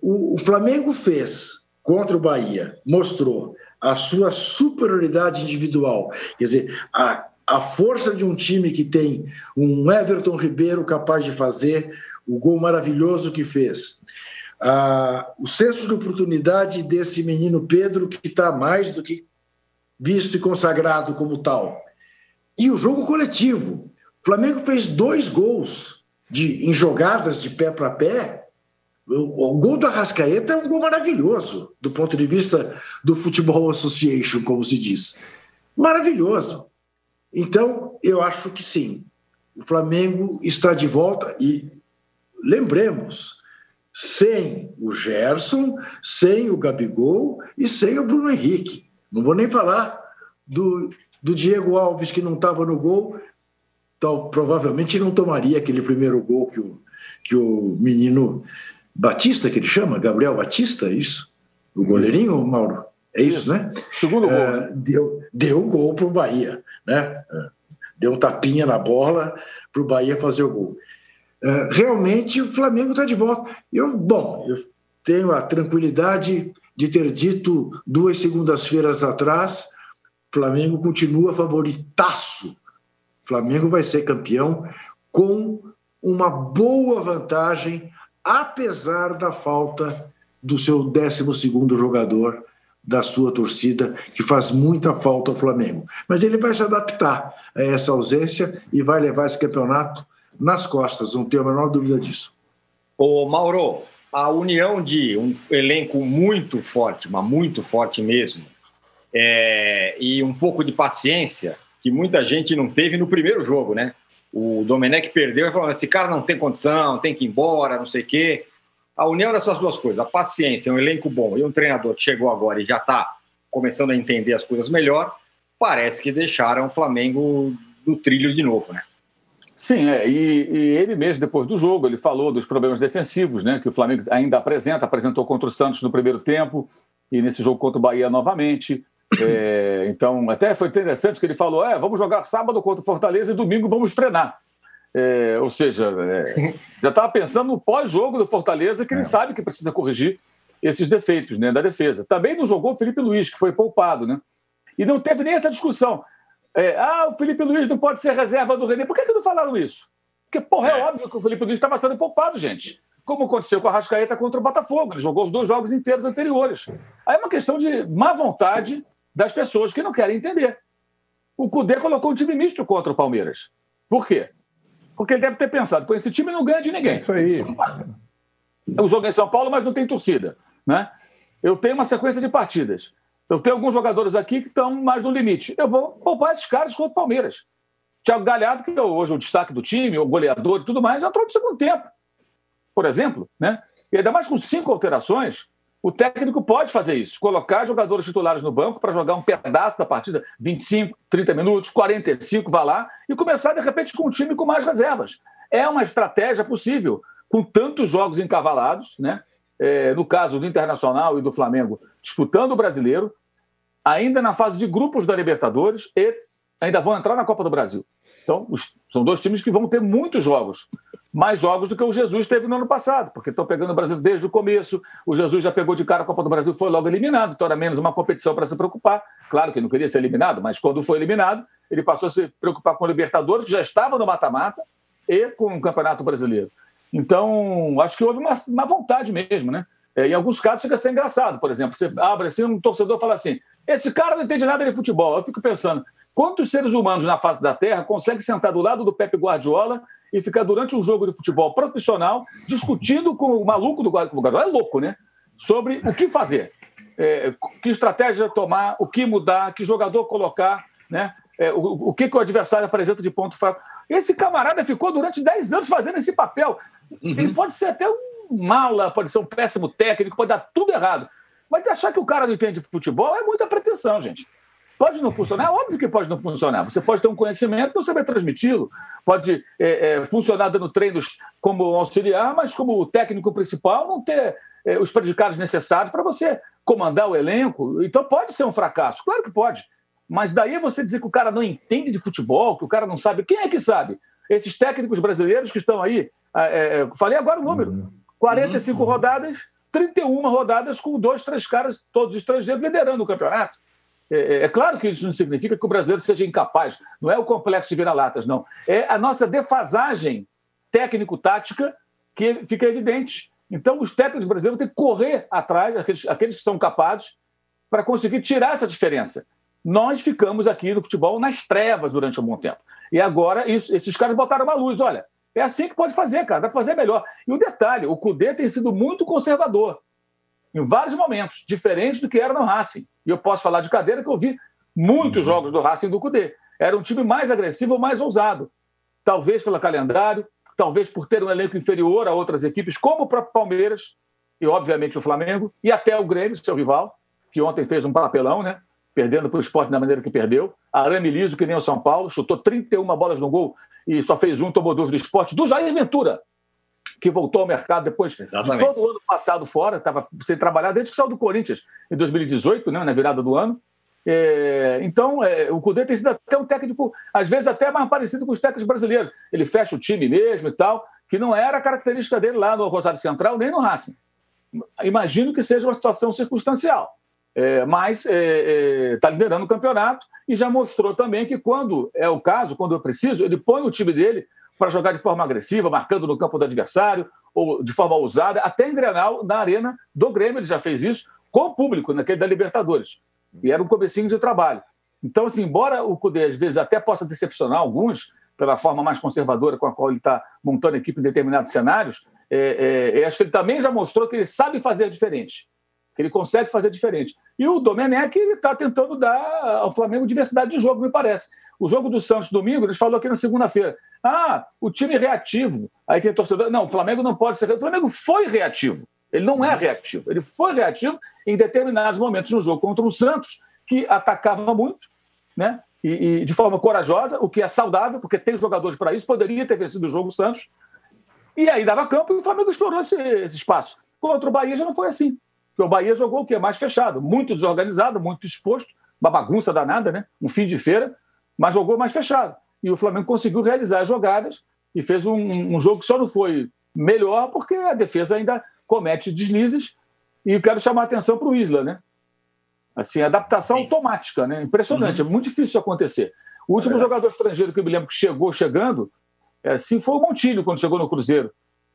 O, o Flamengo fez contra o Bahia, mostrou a sua superioridade individual. Quer dizer, a a força de um time que tem um Everton Ribeiro capaz de fazer o gol maravilhoso que fez. Ah, o senso de oportunidade desse menino Pedro, que está mais do que visto e consagrado como tal. E o jogo coletivo. O Flamengo fez dois gols de, em jogadas de pé para pé. O, o gol do Arrascaeta é um gol maravilhoso, do ponto de vista do Futebol Association, como se diz. Maravilhoso. Então, eu acho que sim. O Flamengo está de volta e lembremos, sem o Gerson, sem o Gabigol e sem o Bruno Henrique. Não vou nem falar do, do Diego Alves, que não estava no gol, tal, provavelmente não tomaria aquele primeiro gol que o, que o menino Batista, que ele chama, Gabriel Batista, é isso? O goleirinho, Mauro? É isso, isso. né? Segundo gol. É, deu, deu gol para o Bahia né? Deu um tapinha na bola para o Bahia fazer o gol. É, realmente o Flamengo está de volta. Eu, bom, eu tenho a tranquilidade de ter dito duas segundas-feiras atrás: Flamengo continua favoritaço. Flamengo vai ser campeão com uma boa vantagem, apesar da falta do seu 12 jogador da sua torcida, que faz muita falta ao Flamengo. Mas ele vai se adaptar a essa ausência e vai levar esse campeonato nas costas, não tenho a menor dúvida disso. Ô Mauro, a união de um elenco muito forte, mas muito forte mesmo, é, e um pouco de paciência, que muita gente não teve no primeiro jogo, né? O Domenech perdeu e falou: esse cara não tem condição, tem que ir embora, não sei o quê a união dessas duas coisas, a paciência, um elenco bom e um treinador que chegou agora e já está começando a entender as coisas melhor, parece que deixaram o Flamengo no trilho de novo, né? Sim, é, e, e, ele mesmo, depois do jogo, ele falou dos problemas defensivos, né, que o Flamengo ainda apresenta, apresentou contra o Santos no primeiro tempo, e nesse jogo contra o Bahia novamente. É, então, até foi interessante que ele falou: é, vamos jogar sábado contra o Fortaleza e domingo vamos treinar. É, ou seja, é, já estava pensando no pós-jogo do Fortaleza, que ele é. sabe que precisa corrigir esses defeitos né, da defesa. Também não jogou o Felipe Luiz, que foi poupado, né? E não teve nem essa discussão. É, ah, o Felipe Luiz não pode ser reserva do René. Por que, que não falaram isso? Porque, porra, é, é. óbvio que o Felipe Luiz estava sendo poupado, gente. Como aconteceu com a Rascaeta contra o Botafogo. Ele jogou os dois jogos inteiros anteriores. Aí é uma questão de má vontade das pessoas que não querem entender. O Cudê colocou um time misto contra o Palmeiras. Por quê? Porque ele deve ter pensado, pô, esse time não ganha de ninguém. Isso aí. Eu jogo em São Paulo, mas não tem torcida. Né? Eu tenho uma sequência de partidas. Eu tenho alguns jogadores aqui que estão mais no limite. Eu vou poupar esses caras contra o Palmeiras. Thiago Galhardo, que é hoje o destaque do time, o goleador e tudo mais, entrou no segundo tempo. Por exemplo, né? E ainda mais com cinco alterações, O técnico pode fazer isso, colocar jogadores titulares no banco para jogar um pedaço da partida, 25, 30 minutos, 45, vá lá, e começar, de repente, com um time com mais reservas. É uma estratégia possível, com tantos jogos encavalados, né? É, no caso do Internacional e do Flamengo, disputando o brasileiro, ainda na fase de grupos da Libertadores e ainda vão entrar na Copa do Brasil. Então, os, são dois times que vão ter muitos jogos mais jogos do que o Jesus teve no ano passado, porque estão pegando o Brasil desde o começo. O Jesus já pegou de cara a Copa do Brasil, foi logo eliminado, então era menos uma competição para se preocupar. Claro que não queria ser eliminado, mas quando foi eliminado, ele passou a se preocupar com o Libertadores, que já estava no mata-mata, e com o Campeonato Brasileiro. Então, acho que houve uma, uma vontade mesmo, né? É, em alguns casos fica a ser engraçado, por exemplo, você abre assim, um torcedor fala assim: esse cara não entende nada de futebol. Eu fico pensando, quantos seres humanos na face da Terra conseguem sentar do lado do Pepe Guardiola e ficar durante um jogo de futebol profissional discutindo com o maluco do Guardiola, é louco, né? Sobre o que fazer, é, que estratégia tomar, o que mudar, que jogador colocar, né? É, o, o, que, que o adversário apresenta de ponto fraco. Esse camarada ficou durante 10 anos fazendo esse papel. Uhum. Ele pode ser até um mala, pode ser um péssimo técnico, pode dar tudo errado. Mas achar que o cara não entende futebol é muita pretensão, gente. Pode não funcionar? É óbvio que pode não funcionar. Você pode ter um conhecimento, então você vai transmiti-lo. Pode é, é, funcionar dando treinos como auxiliar, mas como técnico principal, não ter é, os predicados necessários para você comandar o elenco. Então pode ser um fracasso, claro que pode. Mas daí você dizer que o cara não entende de futebol, que o cara não sabe. Quem é que sabe? Esses técnicos brasileiros que estão aí. É, é, falei agora o número: 45 uhum. rodadas, 31 rodadas com dois, três caras, todos estrangeiros, liderando o campeonato. É, é, é, claro que isso não significa que o brasileiro seja incapaz, não é o complexo de vira-latas, não. É a nossa defasagem técnico-tática que fica evidente. Então, os técnicos brasileiros têm que correr atrás, aqueles, aqueles que são capazes, para conseguir tirar essa diferença. Nós ficamos aqui no futebol nas trevas durante um bom tempo. E agora, isso, esses caras botaram uma luz. Olha, é assim que pode fazer, cara, dá para fazer melhor. E o detalhe: o Cudê tem sido muito conservador em vários momentos, diferente do que era no Racing. E eu posso falar de cadeira que eu vi muitos uhum. jogos do Racing do Cudê. Era um time mais agressivo, mais ousado. Talvez pelo calendário, talvez por ter um elenco inferior a outras equipes, como o próprio Palmeiras e, obviamente, o Flamengo, e até o Grêmio, seu rival, que ontem fez um papelão, né? Perdendo para o esporte da maneira que perdeu. Arame liso, que nem o São Paulo, chutou 31 bolas no gol e só fez um, tomou duas do esporte, do Jair Ventura que voltou ao mercado depois Exatamente. de todo o ano passado fora, estava sem trabalhar desde que saiu do Corinthians em 2018, né, na virada do ano. É, então, é, o Cudê tem sido até um técnico, às vezes até mais parecido com os técnicos brasileiros. Ele fecha o time mesmo e tal, que não era a característica dele lá no Rosário Central, nem no Racing. Imagino que seja uma situação circunstancial. É, mas está é, é, liderando o campeonato e já mostrou também que, quando é o caso, quando eu preciso, ele põe o time dele para jogar de forma agressiva, marcando no campo do adversário, ou de forma ousada, até em Grenal, na arena do Grêmio, ele já fez isso com o público, naquele da Libertadores. E era um comecinho de trabalho. Então, assim, embora o Cudê, às vezes, até possa decepcionar alguns, pela forma mais conservadora com a qual ele está montando a equipe em determinados cenários, é, é, acho que ele também já mostrou que ele sabe fazer diferente, que ele consegue fazer diferente. E o Domenech está tentando dar ao Flamengo diversidade de jogo, me parece. O jogo do Santos domingo, eles falou aqui na segunda-feira. Ah, o time reativo. Aí tem torcedor. Não, o Flamengo não pode ser. O Flamengo foi reativo. Ele não é reativo. Ele foi reativo em determinados momentos no jogo contra o Santos, que atacava muito, né? E, e de forma corajosa, o que é saudável, porque tem jogadores para isso. Poderia ter vencido o jogo o Santos. E aí dava campo e o Flamengo explorou esse, esse espaço. Contra o Bahia já não foi assim. Porque o Bahia jogou o quê? Mais fechado, muito desorganizado, muito exposto, uma bagunça danada, né? Um fim de feira, mas jogou mais fechado e o Flamengo conseguiu realizar as jogadas e fez um, um jogo que só não foi melhor porque a defesa ainda comete deslizes. E quero chamar a atenção para o Isla, né? Assim, adaptação Sim. automática, né? Impressionante, uhum. é muito difícil isso acontecer. O último é jogador estrangeiro que eu me lembro que chegou chegando, assim, foi o Montilho quando chegou no Cruzeiro.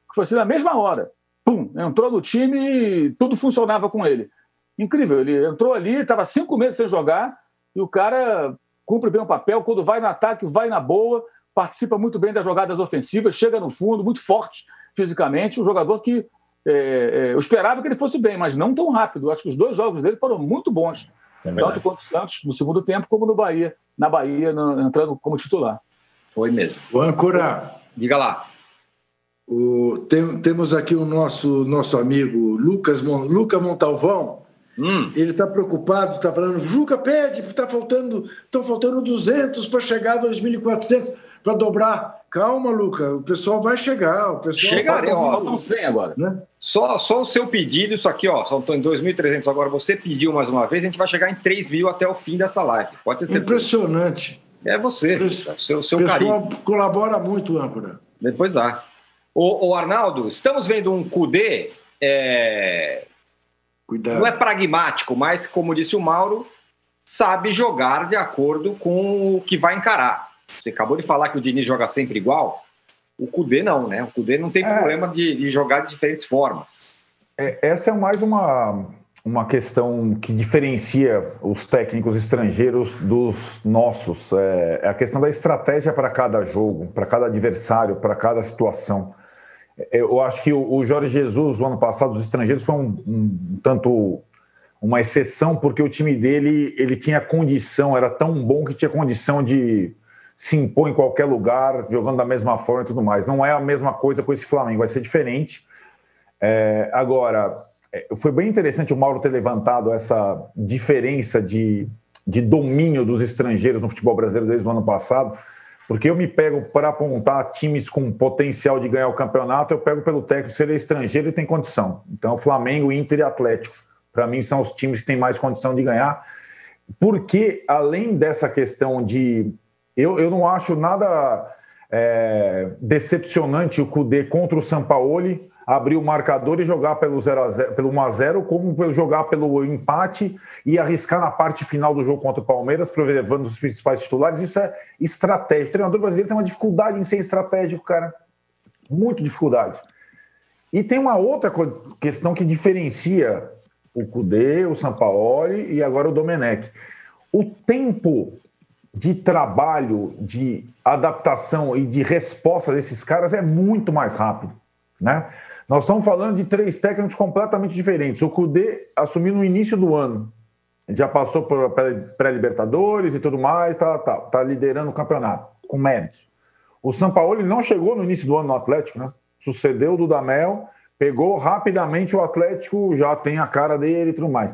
Que foi assim na mesma hora. Pum, entrou no time e tudo funcionava com ele. Incrível, ele entrou ali, estava cinco meses sem jogar, e o cara cumpre bem o papel, quando vai no ataque, vai na boa, participa muito bem das jogadas ofensivas, chega no fundo, muito forte fisicamente, um jogador que é, é, eu esperava que ele fosse bem, mas não tão rápido. Eu acho que os dois jogos dele foram muito bons, é tanto contra o Santos no segundo tempo, como no Bahia, na Bahia, no, entrando como titular. Foi mesmo. O Ancora. Diga lá. O, tem, temos aqui o nosso, nosso amigo Lucas Luca Montalvão. Hum. Ele está preocupado, está falando, Juca pede, está faltando, estão faltando 200 para chegar a 2.400 para dobrar. Calma, Luca, o pessoal vai chegar. O pessoal Chegarei, ó, 100 agora. Né? Só, só o seu pedido, isso aqui, ó, são em 2.300 agora. Você pediu mais uma vez, a gente vai chegar em 3 mil até o fim dessa live. Pode ter certeza. Impressionante. É você, o seu, seu pessoal carinho. colabora muito, âncora. Depois há. O, o Arnaldo, estamos vendo um CUDE. É... Cuidado. Não é pragmático, mas, como disse o Mauro, sabe jogar de acordo com o que vai encarar. Você acabou de falar que o Diniz joga sempre igual. O Cudê não, né? O Cudê não tem é. problema de, de, jogar de diferentes formas. É, essa é mais uma, uma questão que diferencia os técnicos estrangeiros dos nossos. É, é a questão da estratégia para cada jogo, para cada adversário, para cada situação. Eu acho que o Jorge Jesus, o ano passado, os estrangeiros, foi um, um tanto uma exceção, porque o time dele ele tinha condição, era tão bom que tinha condição de se impor em qualquer lugar, jogando da mesma forma e tudo mais. Não é a mesma coisa com esse Flamengo, vai ser diferente. É, agora, é, foi bem interessante o Mauro ter levantado essa diferença de, de domínio dos estrangeiros no futebol brasileiro desde o ano passado, porque eu me pego para apontar times com potencial de ganhar o campeonato, eu pego pelo técnico, se ele é estrangeiro, ele tem condição. Então, Flamengo, Inter e Atlético, para mim, são os times que têm mais condição de ganhar, porque além dessa questão de eu, eu não acho nada é, decepcionante o Cudê contra o Sampaoli abrir o marcador e jogar pelo 0 a 0, pelo 1 a 0 como jogar pelo empate e arriscar na parte final do jogo contra o Palmeiras, preservando os principais titulares. Isso é estratégia. O treinador brasileiro tem uma dificuldade em ser estratégico, cara. Muito dificuldade. E tem uma outra questão que diferencia o Cudê, o Sampaoli e agora o Domenech. O tempo de trabalho, de adaptação e de resposta desses caras é muito mais rápido, né? Nós estamos falando de três técnicos completamente diferentes. O Cudê assumiu no início do ano, já passou por pré-libertadores e tudo mais, tá, tá, tá liderando o campeonato com méritos. O Sampaoli não chegou no início do ano no Atlético, né? Sucedeu o Dudamel, pegou rapidamente o Atlético, já tem a cara dele e tudo mais.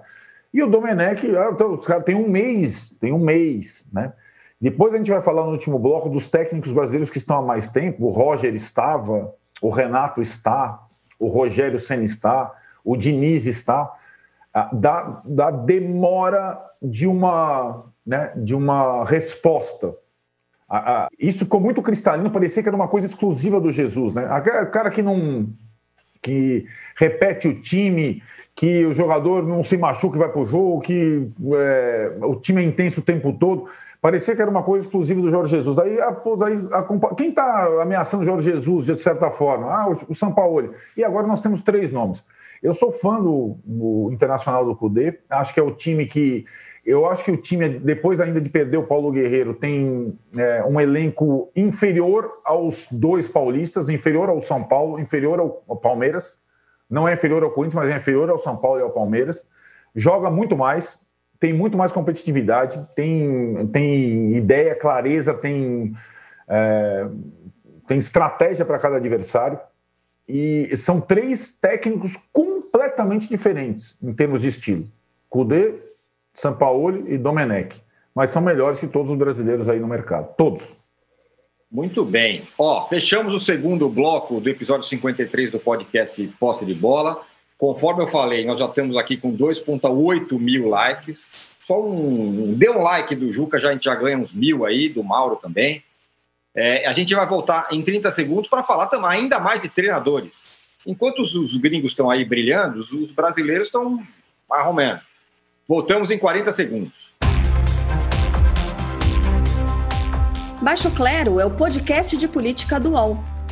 E o Domenech, ah, então, os caras têm um mês, tem um mês, né? Depois a gente vai falar no último bloco dos técnicos brasileiros que estão há mais tempo. O Roger estava, o Renato está, o Rogério Senna está, o Diniz está. Ah, da, da demora de uma, né, de uma resposta. Isso ficou muito cristalino, parecia que era uma coisa exclusiva do Jesus. Né? O cara que não. que repete o time, que o jogador não se machuca e vai para o jogo, que é, o time é intenso o tempo todo. Parecia que era uma coisa exclusiva do Jorge Jesus. Daí, a, daí a, quem está ameaçando o Jorge Jesus, de certa forma? Ah, o, o São Paulo. E agora nós temos três nomes. Eu sou fã do, do Internacional do Cudê. Acho que é o time que. Eu acho que o time, depois ainda de perder o Paulo Guerreiro, tem é, um elenco inferior aos dois paulistas, inferior ao São Paulo, inferior ao, ao Palmeiras. Não é inferior ao Corinthians, mas é inferior ao São Paulo e ao Palmeiras. Joga muito mais, tem muito mais competitividade, tem, tem ideia, clareza, tem, é, tem estratégia para cada adversário. E são três técnicos completamente diferentes em termos de estilo: Kudê, Sampaoli e Domenech. Mas são melhores que todos os brasileiros aí no mercado. Todos. Muito bem. Ó, fechamos o segundo bloco do episódio 53 do podcast Posse de Bola. Conforme eu falei, nós já estamos aqui com 2,8 mil likes. Só um. Dê um like do Juca, já, a gente já ganha uns mil aí, do Mauro também. É, a gente vai voltar em 30 segundos para falar também ainda mais de treinadores. Enquanto os, os gringos estão aí brilhando, os, os brasileiros estão arrumando. Voltamos em 40 segundos. Baixo Clero é o podcast de política do UOL.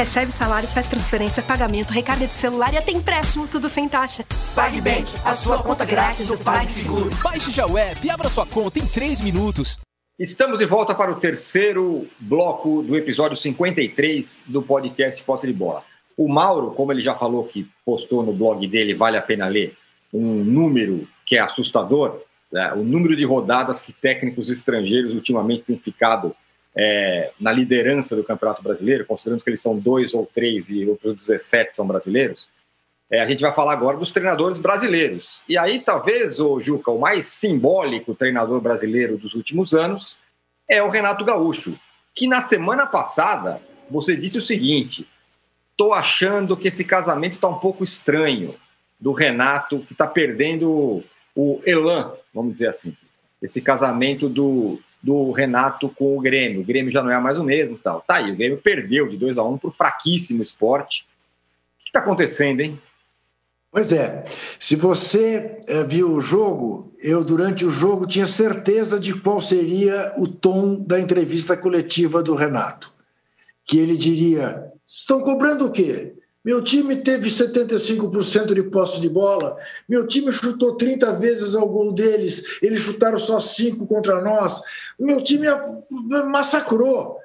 Recebe salário, faz transferência, pagamento, recarga de celular e até empréstimo, tudo sem taxa. PagBank, a sua conta grátis do PagSeguro. Baixe já o app e abra sua conta em 3 minutos. Estamos de volta para o terceiro bloco do episódio 53 do podcast Posse de Bola. O Mauro, como ele já falou que postou no blog dele, vale a pena ler, um número que é assustador, né? o número de rodadas que técnicos estrangeiros ultimamente têm ficado é, na liderança do Campeonato Brasileiro, considerando que eles são dois ou três e outros 17 são brasileiros. É, a gente vai falar agora dos treinadores brasileiros. E aí, talvez, o Juca, o mais simbólico treinador brasileiro dos últimos anos é o Renato Gaúcho, que na semana passada você disse o seguinte: estou achando que esse casamento está um pouco estranho do Renato, que está perdendo o elan, vamos dizer assim. Esse casamento do, do Renato com o Grêmio. O Grêmio já não é mais o mesmo. Tal. Tá aí, o Grêmio perdeu de 2 a 1 um para o fraquíssimo esporte. O que está acontecendo, hein? Pois é, se você é, viu o jogo, eu durante o jogo tinha certeza de qual seria o tom da entrevista coletiva do Renato. Que ele diria: estão cobrando o quê? Meu time teve 75% de posse de bola. Meu time chutou 30 vezes ao gol deles. Eles chutaram só 5 contra nós. Meu time massacrou.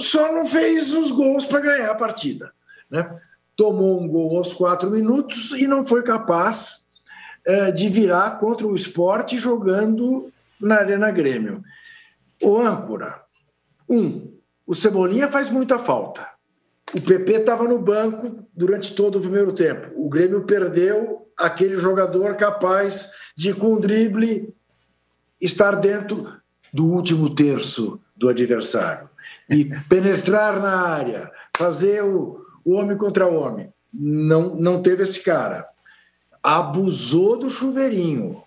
Só não fez os gols para ganhar a partida. Né? tomou um gol aos quatro minutos e não foi capaz é, de virar contra o esporte jogando na Arena Grêmio. O âncora, um, o Cebolinha faz muita falta. O PP estava no banco durante todo o primeiro tempo. O Grêmio perdeu aquele jogador capaz de, com um drible, estar dentro do último terço do adversário e penetrar na área, fazer o, o homem contra homem. Não, não teve esse cara. Abusou do chuveirinho.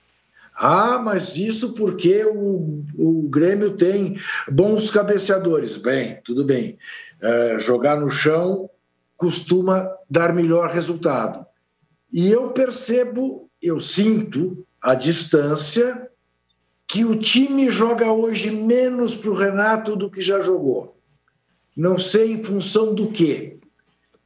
Ah, mas isso porque o, o Grêmio tem bons cabeceadores. Bem, tudo bem. É, jogar no chão costuma dar melhor resultado. E eu percebo, eu sinto a distância que o time joga hoje menos para o Renato do que já jogou. Não sei em função do quê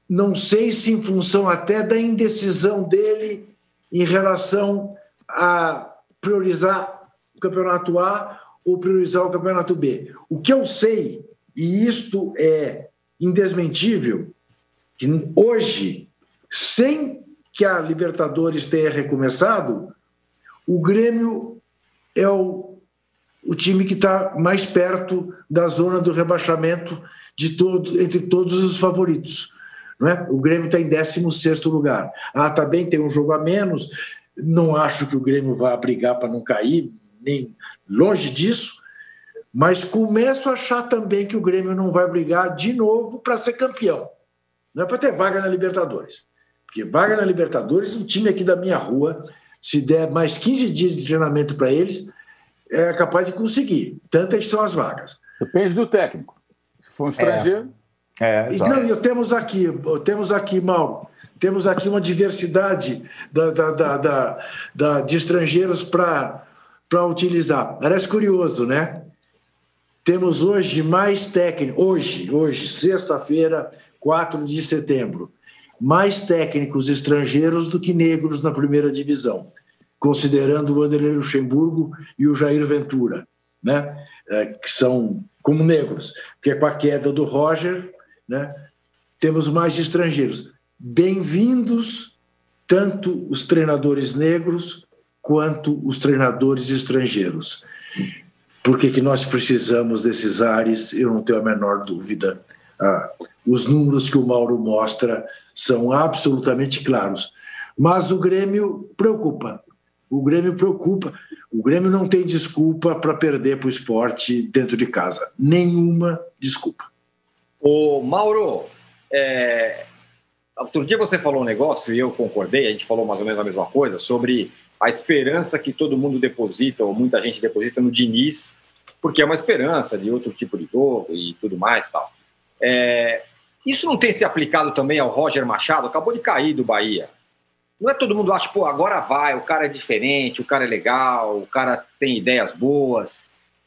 não sei se em função até da indecisão dele em relação a priorizar o campeonato A ou priorizar o campeonato B. O que eu sei, e isto é indesmentível, que hoje, sem que a Libertadores tenha recomeçado, o Grêmio é o, o time que está mais perto da zona do rebaixamento de todo, entre todos os favoritos. Não é? O Grêmio está em 16 lugar. Ah, tá tem um jogo a menos. Não acho que o Grêmio vá brigar para não cair, nem longe disso. Mas começo a achar também que o Grêmio não vai brigar de novo para ser campeão. Não é para ter vaga na Libertadores. Porque vaga na Libertadores, um time aqui da minha rua, se der mais 15 dias de treinamento para eles, é capaz de conseguir. Tantas são as vagas. Depende do técnico. Se for um estrangeiro. É. É, não, e temos aqui, temos aqui, Mauro, temos aqui uma diversidade da, da, da, da, da de estrangeiros para utilizar. Parece curioso, né? Temos hoje mais técnicos, hoje, hoje, sexta-feira, 4 de setembro, mais técnicos estrangeiros do que negros na primeira divisão, considerando o Vanderlei Luxemburgo e o Jair Ventura, né? É, que são como negros, porque com a queda do Roger, né? temos mais estrangeiros. Bem-vindos, tanto os treinadores negros quanto os treinadores estrangeiros. Porque que nós precisamos desses ares, eu não tenho a menor dúvida. Ah, os números que o Mauro mostra são absolutamente claros. Mas o Grêmio preocupa. O Grêmio preocupa. O Grêmio não tem desculpa para perder para o esporte dentro de casa. Nenhuma desculpa. O Mauro, é... outro dia você falou um negócio e eu concordei, a gente falou mais ou menos a mesma coisa, sobre a esperança que todo mundo deposita, ou muita gente deposita no Diniz, porque é uma esperança de outro tipo de jogo e tudo mais tal. É... Isso não tem se aplicado também ao Roger Machado? Acabou de cair do Bahia. Não é todo mundo acha, pô, agora vai, o cara é diferente, o cara é legal, o cara tem ideias boas,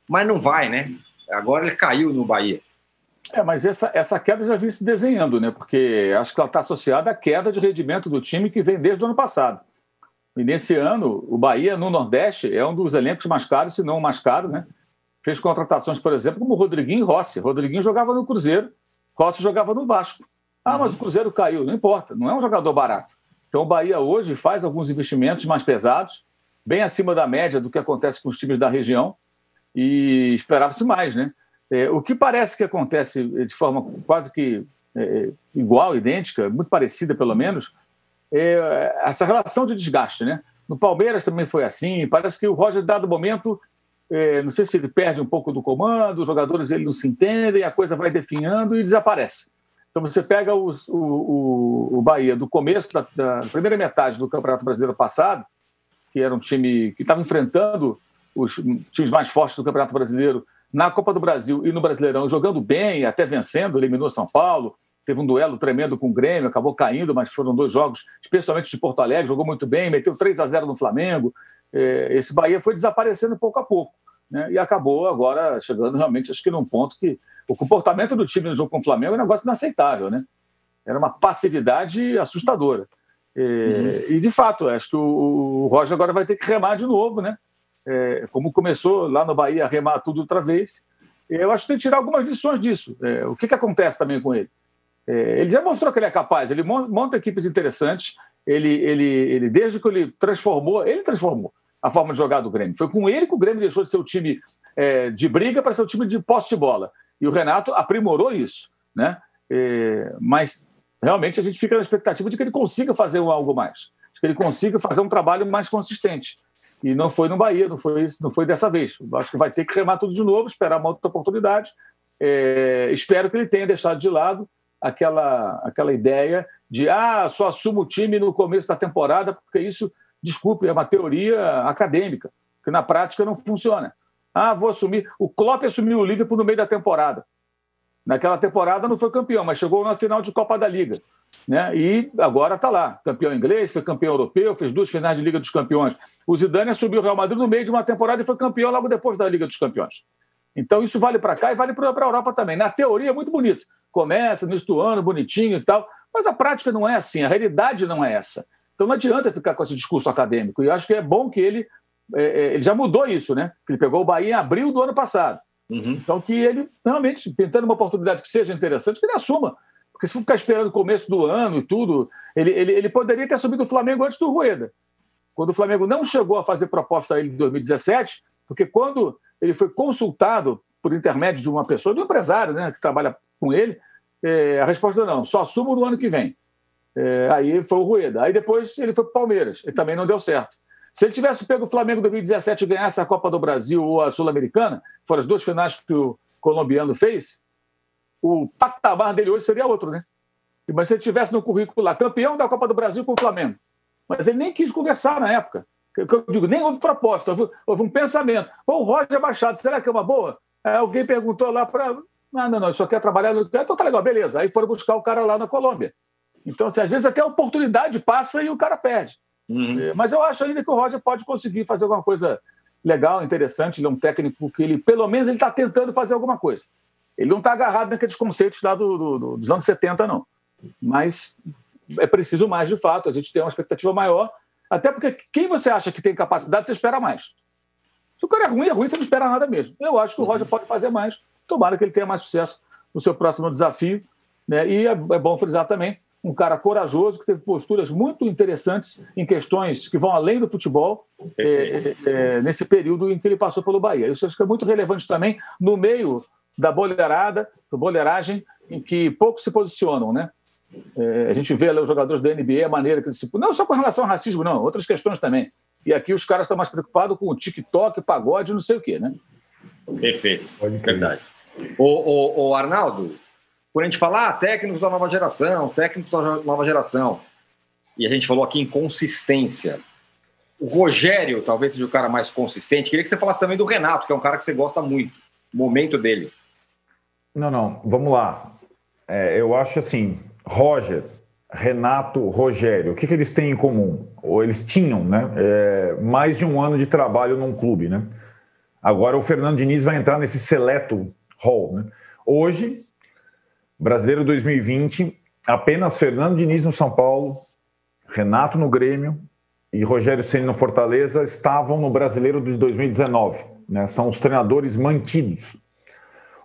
mas não vai, né? Agora ele caiu no Bahia. É, mas essa, essa queda já vem se desenhando, né? Porque acho que ela está associada à queda de rendimento do time que vem desde o ano passado. E nesse ano, o Bahia, no Nordeste, é um dos elencos mais caros, se não o mais caro, né? Fez contratações, por exemplo, como o Rodriguinho e Rossi. Rodriguinho jogava no Cruzeiro, Rossi jogava no Vasco. Ah, mas o Cruzeiro caiu. Não importa, não é um jogador barato. Então o Bahia hoje faz alguns investimentos mais pesados, bem acima da média do que acontece com os times da região, e esperava-se mais, né? É, o que parece que acontece de forma quase que é, igual, idêntica, muito parecida pelo menos, é essa relação de desgaste, né? No Palmeiras também foi assim, parece que o Roger, dado momento, não sei se ele perde um pouco do comando, os jogadores ele não se entendem, a coisa vai definhando e desaparece. Então você pega o, o, o, Bahia do começo da, da, primeira metade do Campeonato Brasileiro passado, que era um time que estava enfrentando os times mais fortes do Campeonato Brasileiro na Copa do Brasil e no Brasileirão, jogando bem, até vencendo, eliminou São Paulo, teve um duelo tremendo com o Grêmio, acabou caindo, mas foram dois jogos, especialmente de Porto Alegre, jogou muito bem, meteu 3 a 0 no Flamengo. É, esse Bahia foi desaparecendo pouco a pouco. Né? E acabou agora chegando realmente, acho que num ponto que o comportamento do time no jogo com o Flamengo é um negócio inaceitável, né? Era uma passividade assustadora. E, uhum. e de fato, acho que o, o, Roger agora vai ter que remar de novo, né? É, como começou lá no Bahia a remar tudo outra vez. Eu acho que tem que tirar algumas lições disso. É, o que, que acontece também com ele? É, ele já mostrou que ele é capaz, ele monta equipes interessantes. Ele, ele, ele, desde que ele transformou, ele transformou a forma de jogar do Grêmio. Foi com ele que o Grêmio deixou de ser o time é, de briga para ser o time de posse de bola. E o Renato aprimorou isso, né? É, mas realmente a gente fica na expectativa de que ele consiga fazer algo mais, de que ele consiga fazer um trabalho mais consistente. E não foi no Bahia, não foi, não foi dessa vez. Acho que vai ter que remar tudo de novo, esperar uma outra oportunidade. É, espero que ele tenha deixado de lado aquela, aquela ideia de ah, só assumo o time no começo da temporada, porque isso, desculpe, é uma teoria acadêmica, que na prática não funciona. Ah, vou assumir. O Klopp assumiu o Liverpool no meio da temporada. Naquela temporada não foi campeão, mas chegou na final de Copa da Liga. Né? E agora está lá, campeão inglês, foi campeão europeu, fez duas finais de Liga dos Campeões. O Zidane assumiu o Real Madrid no meio de uma temporada e foi campeão logo depois da Liga dos Campeões. Então isso vale para cá e vale para a Europa também. Na teoria é muito bonito. Começa no do ano, bonitinho e tal, mas a prática não é assim, a realidade não é essa. Então não adianta ficar com esse discurso acadêmico. E eu acho que é bom que ele é, é, ele já mudou isso, né? Ele pegou o Bahia em abril do ano passado. Uhum. Então, que ele realmente, tentando uma oportunidade que seja interessante, que ele assuma. Porque se for ficar esperando o começo do ano e tudo, ele, ele, ele poderia ter assumido o Flamengo antes do Rueda. Quando o Flamengo não chegou a fazer proposta a ele em 2017, porque quando ele foi consultado por intermédio de uma pessoa, de um empresário né, que trabalha com ele, é, a resposta não, só assumo no ano que vem. É, aí foi o Rueda. Aí depois ele foi para o Palmeiras, e também não deu certo. Se ele tivesse pego o Flamengo em 2017 e ganhasse a Copa do Brasil ou a Sul-Americana, foram as duas finais que o colombiano fez, o patamar dele hoje seria outro, né? Mas se ele tivesse no currículo lá, campeão da Copa do Brasil com o Flamengo. Mas ele nem quis conversar na época. Eu digo, nem houve proposta, houve, houve um pensamento. Pô, o Roger Machado, será que é uma boa? Aí alguém perguntou lá para. Ah, não, não, só quer trabalhar no. Então tá legal, beleza. Aí foram buscar o cara lá na Colômbia. Então, assim, às vezes até a oportunidade passa e o cara perde. Uhum. É, mas eu acho ainda que o Roger pode conseguir fazer alguma coisa legal, interessante. Ele é um técnico que ele, pelo menos, ele está tentando fazer alguma coisa. Ele não está agarrado naqueles conceitos lá do, do, dos anos 70, não. Mas é preciso mais, de fato. A gente tem uma expectativa maior. Até porque quem você acha que tem capacidade, você espera mais. Se o cara é ruim, é ruim, você não espera nada mesmo. Eu acho que o Roger pode fazer mais. Tomara que ele tenha mais sucesso no seu próximo desafio. Né? E é, é bom frisar também um cara corajoso, que teve posturas muito interessantes em questões que vão além do futebol, é, é, é, nesse período em que ele passou pelo Bahia. Isso acho que é muito relevante também no meio da boleirada, da boleiragem, em que poucos se posicionam, né? É, a gente vê ali os jogadores da NBA, a maneira que eles se... Não só com relação ao racismo, não, outras questões também. E aqui os caras estão mais preocupados com o TikTok, pagode, não sei o quê, né? Perfeito, verdade. O, o, o Arnaldo, quando a gente fala ah, técnicos da nova geração, técnicos da nova geração, e a gente falou aqui em consistência. O Rogério talvez seja o cara mais consistente. Queria que você falasse também do Renato, que é um cara que você gosta muito. Momento dele. Não, não, vamos lá. É, eu acho assim, Roger, Renato, Rogério, o que, que eles têm em comum? Ou eles tinham, né? É, mais de um ano de trabalho num clube, né? Agora o Fernando Diniz vai entrar nesse seleto hall, né? Hoje Brasileiro 2020, apenas Fernando Diniz no São Paulo, Renato no Grêmio e Rogério Ceni no Fortaleza estavam no Brasileiro de 2019. Né? São os treinadores mantidos.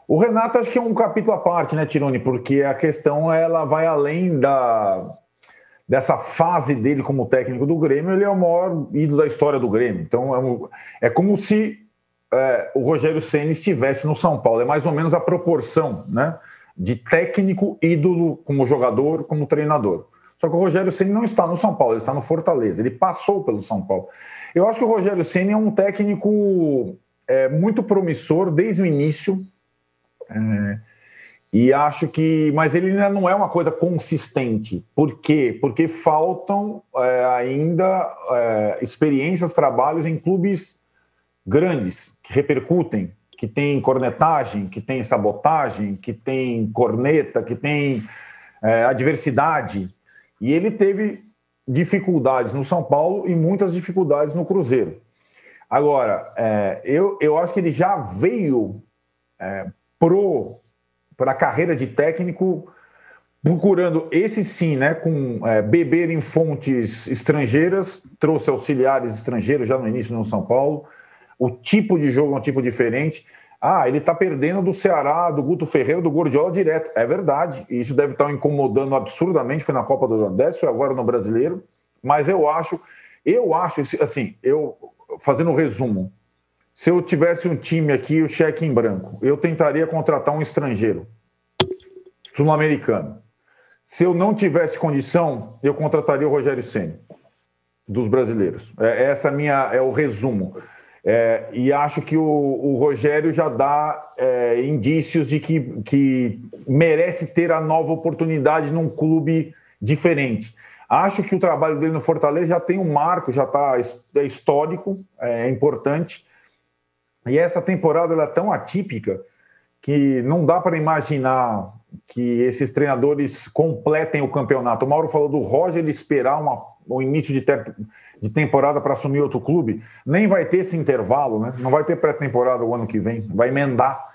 O Renato acho que é um capítulo à parte, né, Tirone? Porque a questão ela vai além da dessa fase dele como técnico do Grêmio. Ele é o maior ídolo da história do Grêmio. Então é, um, é como se é, o Rogério Ceni estivesse no São Paulo. É mais ou menos a proporção, né? De técnico ídolo como jogador, como treinador. Só que o Rogério Ceni não está no São Paulo, ele está no Fortaleza. Ele passou pelo São Paulo. Eu acho que o Rogério Ceni é um técnico é, muito promissor desde o início. É, e acho que. Mas ele ainda não é uma coisa consistente. Por quê? Porque faltam é, ainda é, experiências, trabalhos em clubes grandes, que repercutem, que tem cornetagem, que tem sabotagem, que tem corneta, que tem é, adversidade. E ele teve dificuldades no São Paulo e muitas dificuldades no Cruzeiro. Agora, é, eu, eu acho que ele já veio é, para a carreira de técnico procurando esse sim, né, com é, beber em fontes estrangeiras, trouxe auxiliares estrangeiros já no início no São Paulo. O tipo de jogo é um tipo diferente. Ah, ele está perdendo do Ceará, do Guto Ferreira, do Gordiola direto. É verdade. E isso deve estar incomodando absurdamente. Foi na Copa do Nordeste, foi agora no Brasileiro. Mas eu acho, eu acho, assim, eu fazendo um resumo, se eu tivesse um time aqui, o cheque em branco, eu tentaria contratar um estrangeiro, sul-americano. Se eu não tivesse condição, eu contrataria o Rogério Senna, dos brasileiros. É, essa é minha é o resumo. É, e acho que o, o Rogério já dá é, indícios de que, que merece ter a nova oportunidade num clube diferente. Acho que o trabalho dele no Fortaleza já tem um marco, já está é histórico, é importante. E essa temporada é tão atípica que não dá para imaginar que esses treinadores completem o campeonato. O Mauro falou do Roger esperar uma, o início de, ter, de temporada para assumir outro clube. Nem vai ter esse intervalo, né? não vai ter pré-temporada o ano que vem, vai emendar.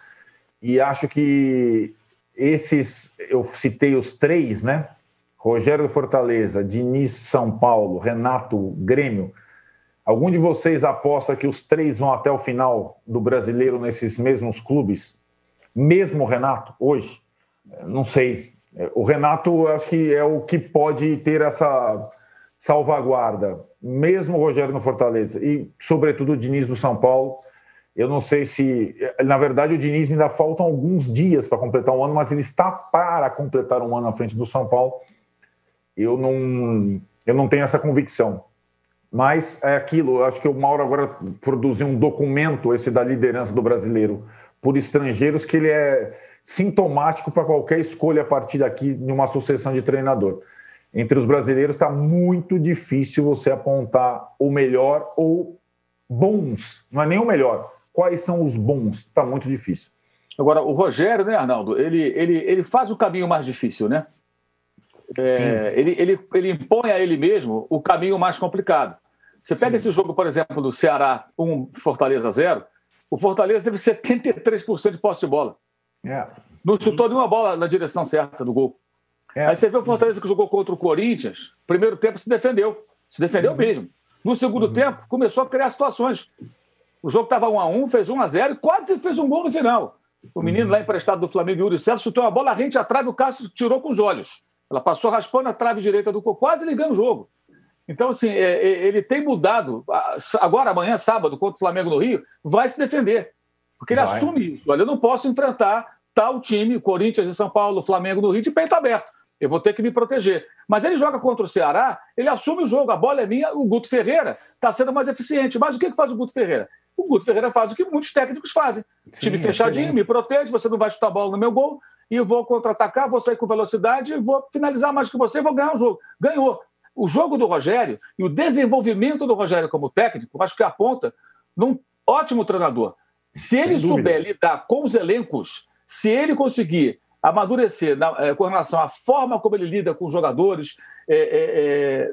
E acho que esses, eu citei os três, né? Rogério Fortaleza, Diniz São Paulo, Renato Grêmio. Algum de vocês aposta que os três vão até o final do brasileiro nesses mesmos clubes? Mesmo o Renato, hoje? Não sei. O Renato, acho que é o que pode ter essa salvaguarda. Mesmo o Rogério no Fortaleza e, sobretudo, o Diniz no São Paulo. Eu não sei se. Na verdade, o Diniz ainda faltam alguns dias para completar um ano, mas ele está para completar um ano à frente do São Paulo. Eu não, eu não tenho essa convicção. Mas é aquilo, eu acho que o Mauro agora produziu um documento, esse da liderança do brasileiro, por estrangeiros, que ele é sintomático para qualquer escolha a partir daqui de uma sucessão de treinador. Entre os brasileiros está muito difícil você apontar o melhor ou bons, não é nem o melhor. Quais são os bons? Está muito difícil. Agora, o Rogério, né, Arnaldo, ele, ele, ele faz o caminho mais difícil, né? É, ele, ele, ele impõe a ele mesmo o caminho mais complicado. Você pega Sim. esse jogo, por exemplo, do Ceará 1, Fortaleza 0, o Fortaleza teve 73% de posse de bola. É. Não chutou nenhuma bola na direção certa do gol. É. Aí você vê o Fortaleza que jogou contra o Corinthians, primeiro tempo se defendeu. Se defendeu uhum. mesmo. No segundo uhum. tempo, começou a criar situações. O jogo estava 1 a 1 fez 1 a 0 e quase fez um gol no final. O menino uhum. lá emprestado do Flamengo, Yuri César, chutou uma bola rente atrás do Cássio tirou com os olhos. Ela passou raspando a trave direita do quase ligando o jogo. Então, assim, é, é, ele tem mudado. Agora, amanhã, sábado, contra o Flamengo no Rio, vai se defender. Porque ele vai. assume isso. Olha, eu não posso enfrentar tal time, Corinthians e São Paulo, Flamengo no Rio, de peito aberto. Eu vou ter que me proteger. Mas ele joga contra o Ceará, ele assume o jogo, a bola é minha, o Guto Ferreira está sendo mais eficiente. Mas o que, que faz o Guto Ferreira? O Guto Ferreira faz o que muitos técnicos fazem. Sim, time fechadinho, é me protege, você não vai chutar a bola no meu gol, e eu vou contra-atacar, vou sair com velocidade, vou finalizar mais que você e vou ganhar o jogo. Ganhou o jogo do Rogério e o desenvolvimento do Rogério como técnico, acho que aponta num ótimo treinador. Se ele souber lidar com os elencos, se ele conseguir amadurecer na, é, com relação à forma como ele lida com os jogadores, é, é, é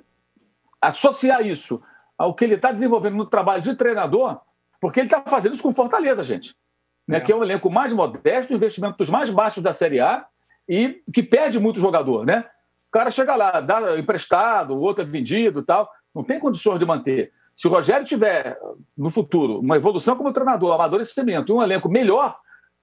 associar isso ao que ele está desenvolvendo no trabalho de treinador, porque ele está fazendo isso com Fortaleza, gente. Né, que é um elenco mais modesto, investimento dos mais baixos da Série A, e que perde muito jogador, né? O cara chega lá, dá emprestado, o outro é vendido tal, não tem condições de manter. Se o Rogério tiver, no futuro, uma evolução como treinador, amadurecimento e um elenco melhor,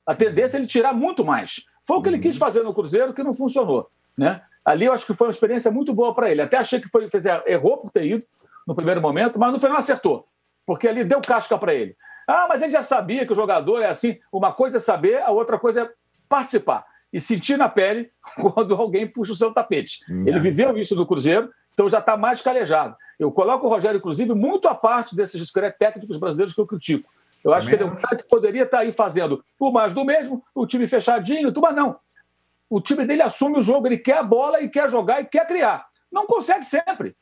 a tendência é ele tirar muito mais. Foi o que ele quis fazer no Cruzeiro, que não funcionou. Né? Ali eu acho que foi uma experiência muito boa para ele. Até achei que foi, fez, errou por ter ido no primeiro momento, mas no final acertou, porque ali deu casca para ele. Ah, mas ele já sabia que o jogador é assim. Uma coisa é saber, a outra coisa é participar e sentir na pele quando alguém puxa o seu tapete. Ele viveu isso no Cruzeiro, então já está mais calejado. Eu coloco o Rogério, inclusive, muito à parte desses técnicos brasileiros que eu critico. Eu acho Também que ele é um cara que poderia estar tá aí fazendo o mais do mesmo, o time fechadinho, tudo, mas não. O time dele assume o jogo, ele quer a bola e quer jogar e quer criar. Não consegue sempre,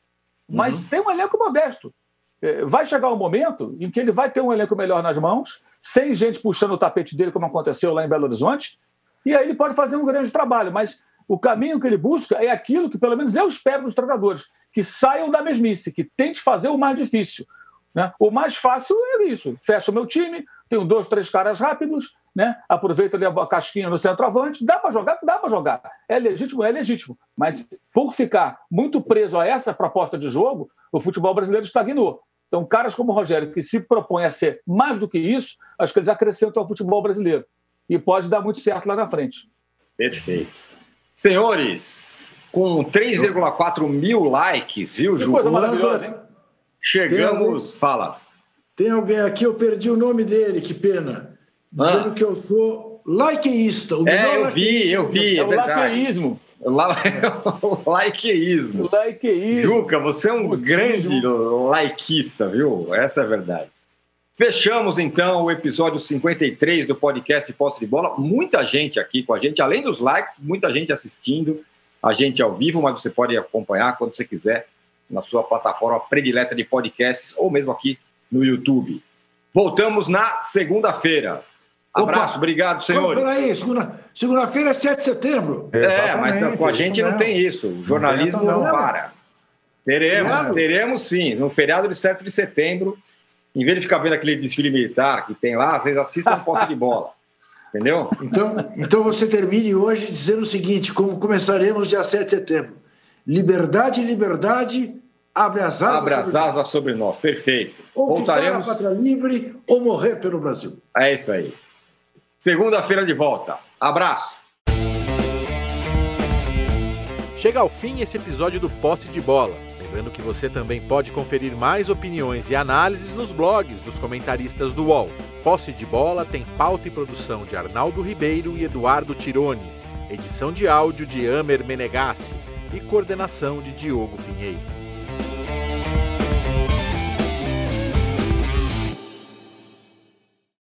mas uhum. tem um elenco modesto. É, vai chegar um momento em que ele vai ter um elenco melhor nas mãos, sem gente puxando o tapete dele, como aconteceu lá em Belo Horizonte, e aí ele pode fazer um grande trabalho, mas o caminho que ele busca é aquilo que, pelo menos, eu espero dos treinadores, que saiam da mesmice, que tente fazer o mais difícil. Né? O mais fácil é isso: fecha o meu time, tenho dois, três caras rápidos, né? aproveito ali a casquinha no centroavante. Dá para jogar? Dá para jogar. É legítimo? É legítimo. Mas por ficar muito preso a essa proposta de jogo, o futebol brasileiro estagnou. Então, caras como o Rogério, que se propõem a ser mais do que isso, acho que eles acrescentam ao futebol brasileiro. E pode dar muito certo lá na frente. Perfeito. Senhores, com 3,4 mil likes, viu, Ju? coisa maravilhosa, hein? Chegamos. Tem fala. Tem alguém aqui, eu perdi o nome dele, que pena. Dizendo ah. que eu sou likeísta. O é, eu vi, eu vi. É, é o likeísmo. La... likeísmo. Likeísmo. Juca, você é um grande likeista, viu? Essa é a verdade. Fechamos então o episódio 53 do podcast Posse de Bola. Muita gente aqui com a gente, além dos likes, muita gente assistindo a gente ao vivo, mas você pode acompanhar quando você quiser na sua plataforma predileta de podcasts ou mesmo aqui no YouTube. Voltamos na segunda-feira. Abraço, Opa, obrigado, senhores. Peraí, segunda-feira segunda é 7 de setembro. É, mas com a gente não tem isso. O jornalismo não, não para. Teremos, teremos sim. No feriado de 7 de setembro, em vez de ficar vendo aquele desfile militar que tem lá, vocês assistam posse de bola. Entendeu? Então, então você termine hoje dizendo o seguinte: como começaremos dia 7 de setembro. Liberdade, liberdade, abre as asas. Abre as asas nós. sobre nós, perfeito. Ou Voltaremos... ficar a pátria livre ou morrer pelo Brasil. É isso aí. Segunda-feira de volta. Abraço. Chega ao fim esse episódio do Posse de Bola. Lembrando que você também pode conferir mais opiniões e análises nos blogs dos comentaristas do UOL. Posse de Bola tem pauta e produção de Arnaldo Ribeiro e Eduardo Tironi, edição de áudio de Amer Menegassi e coordenação de Diogo Pinheiro.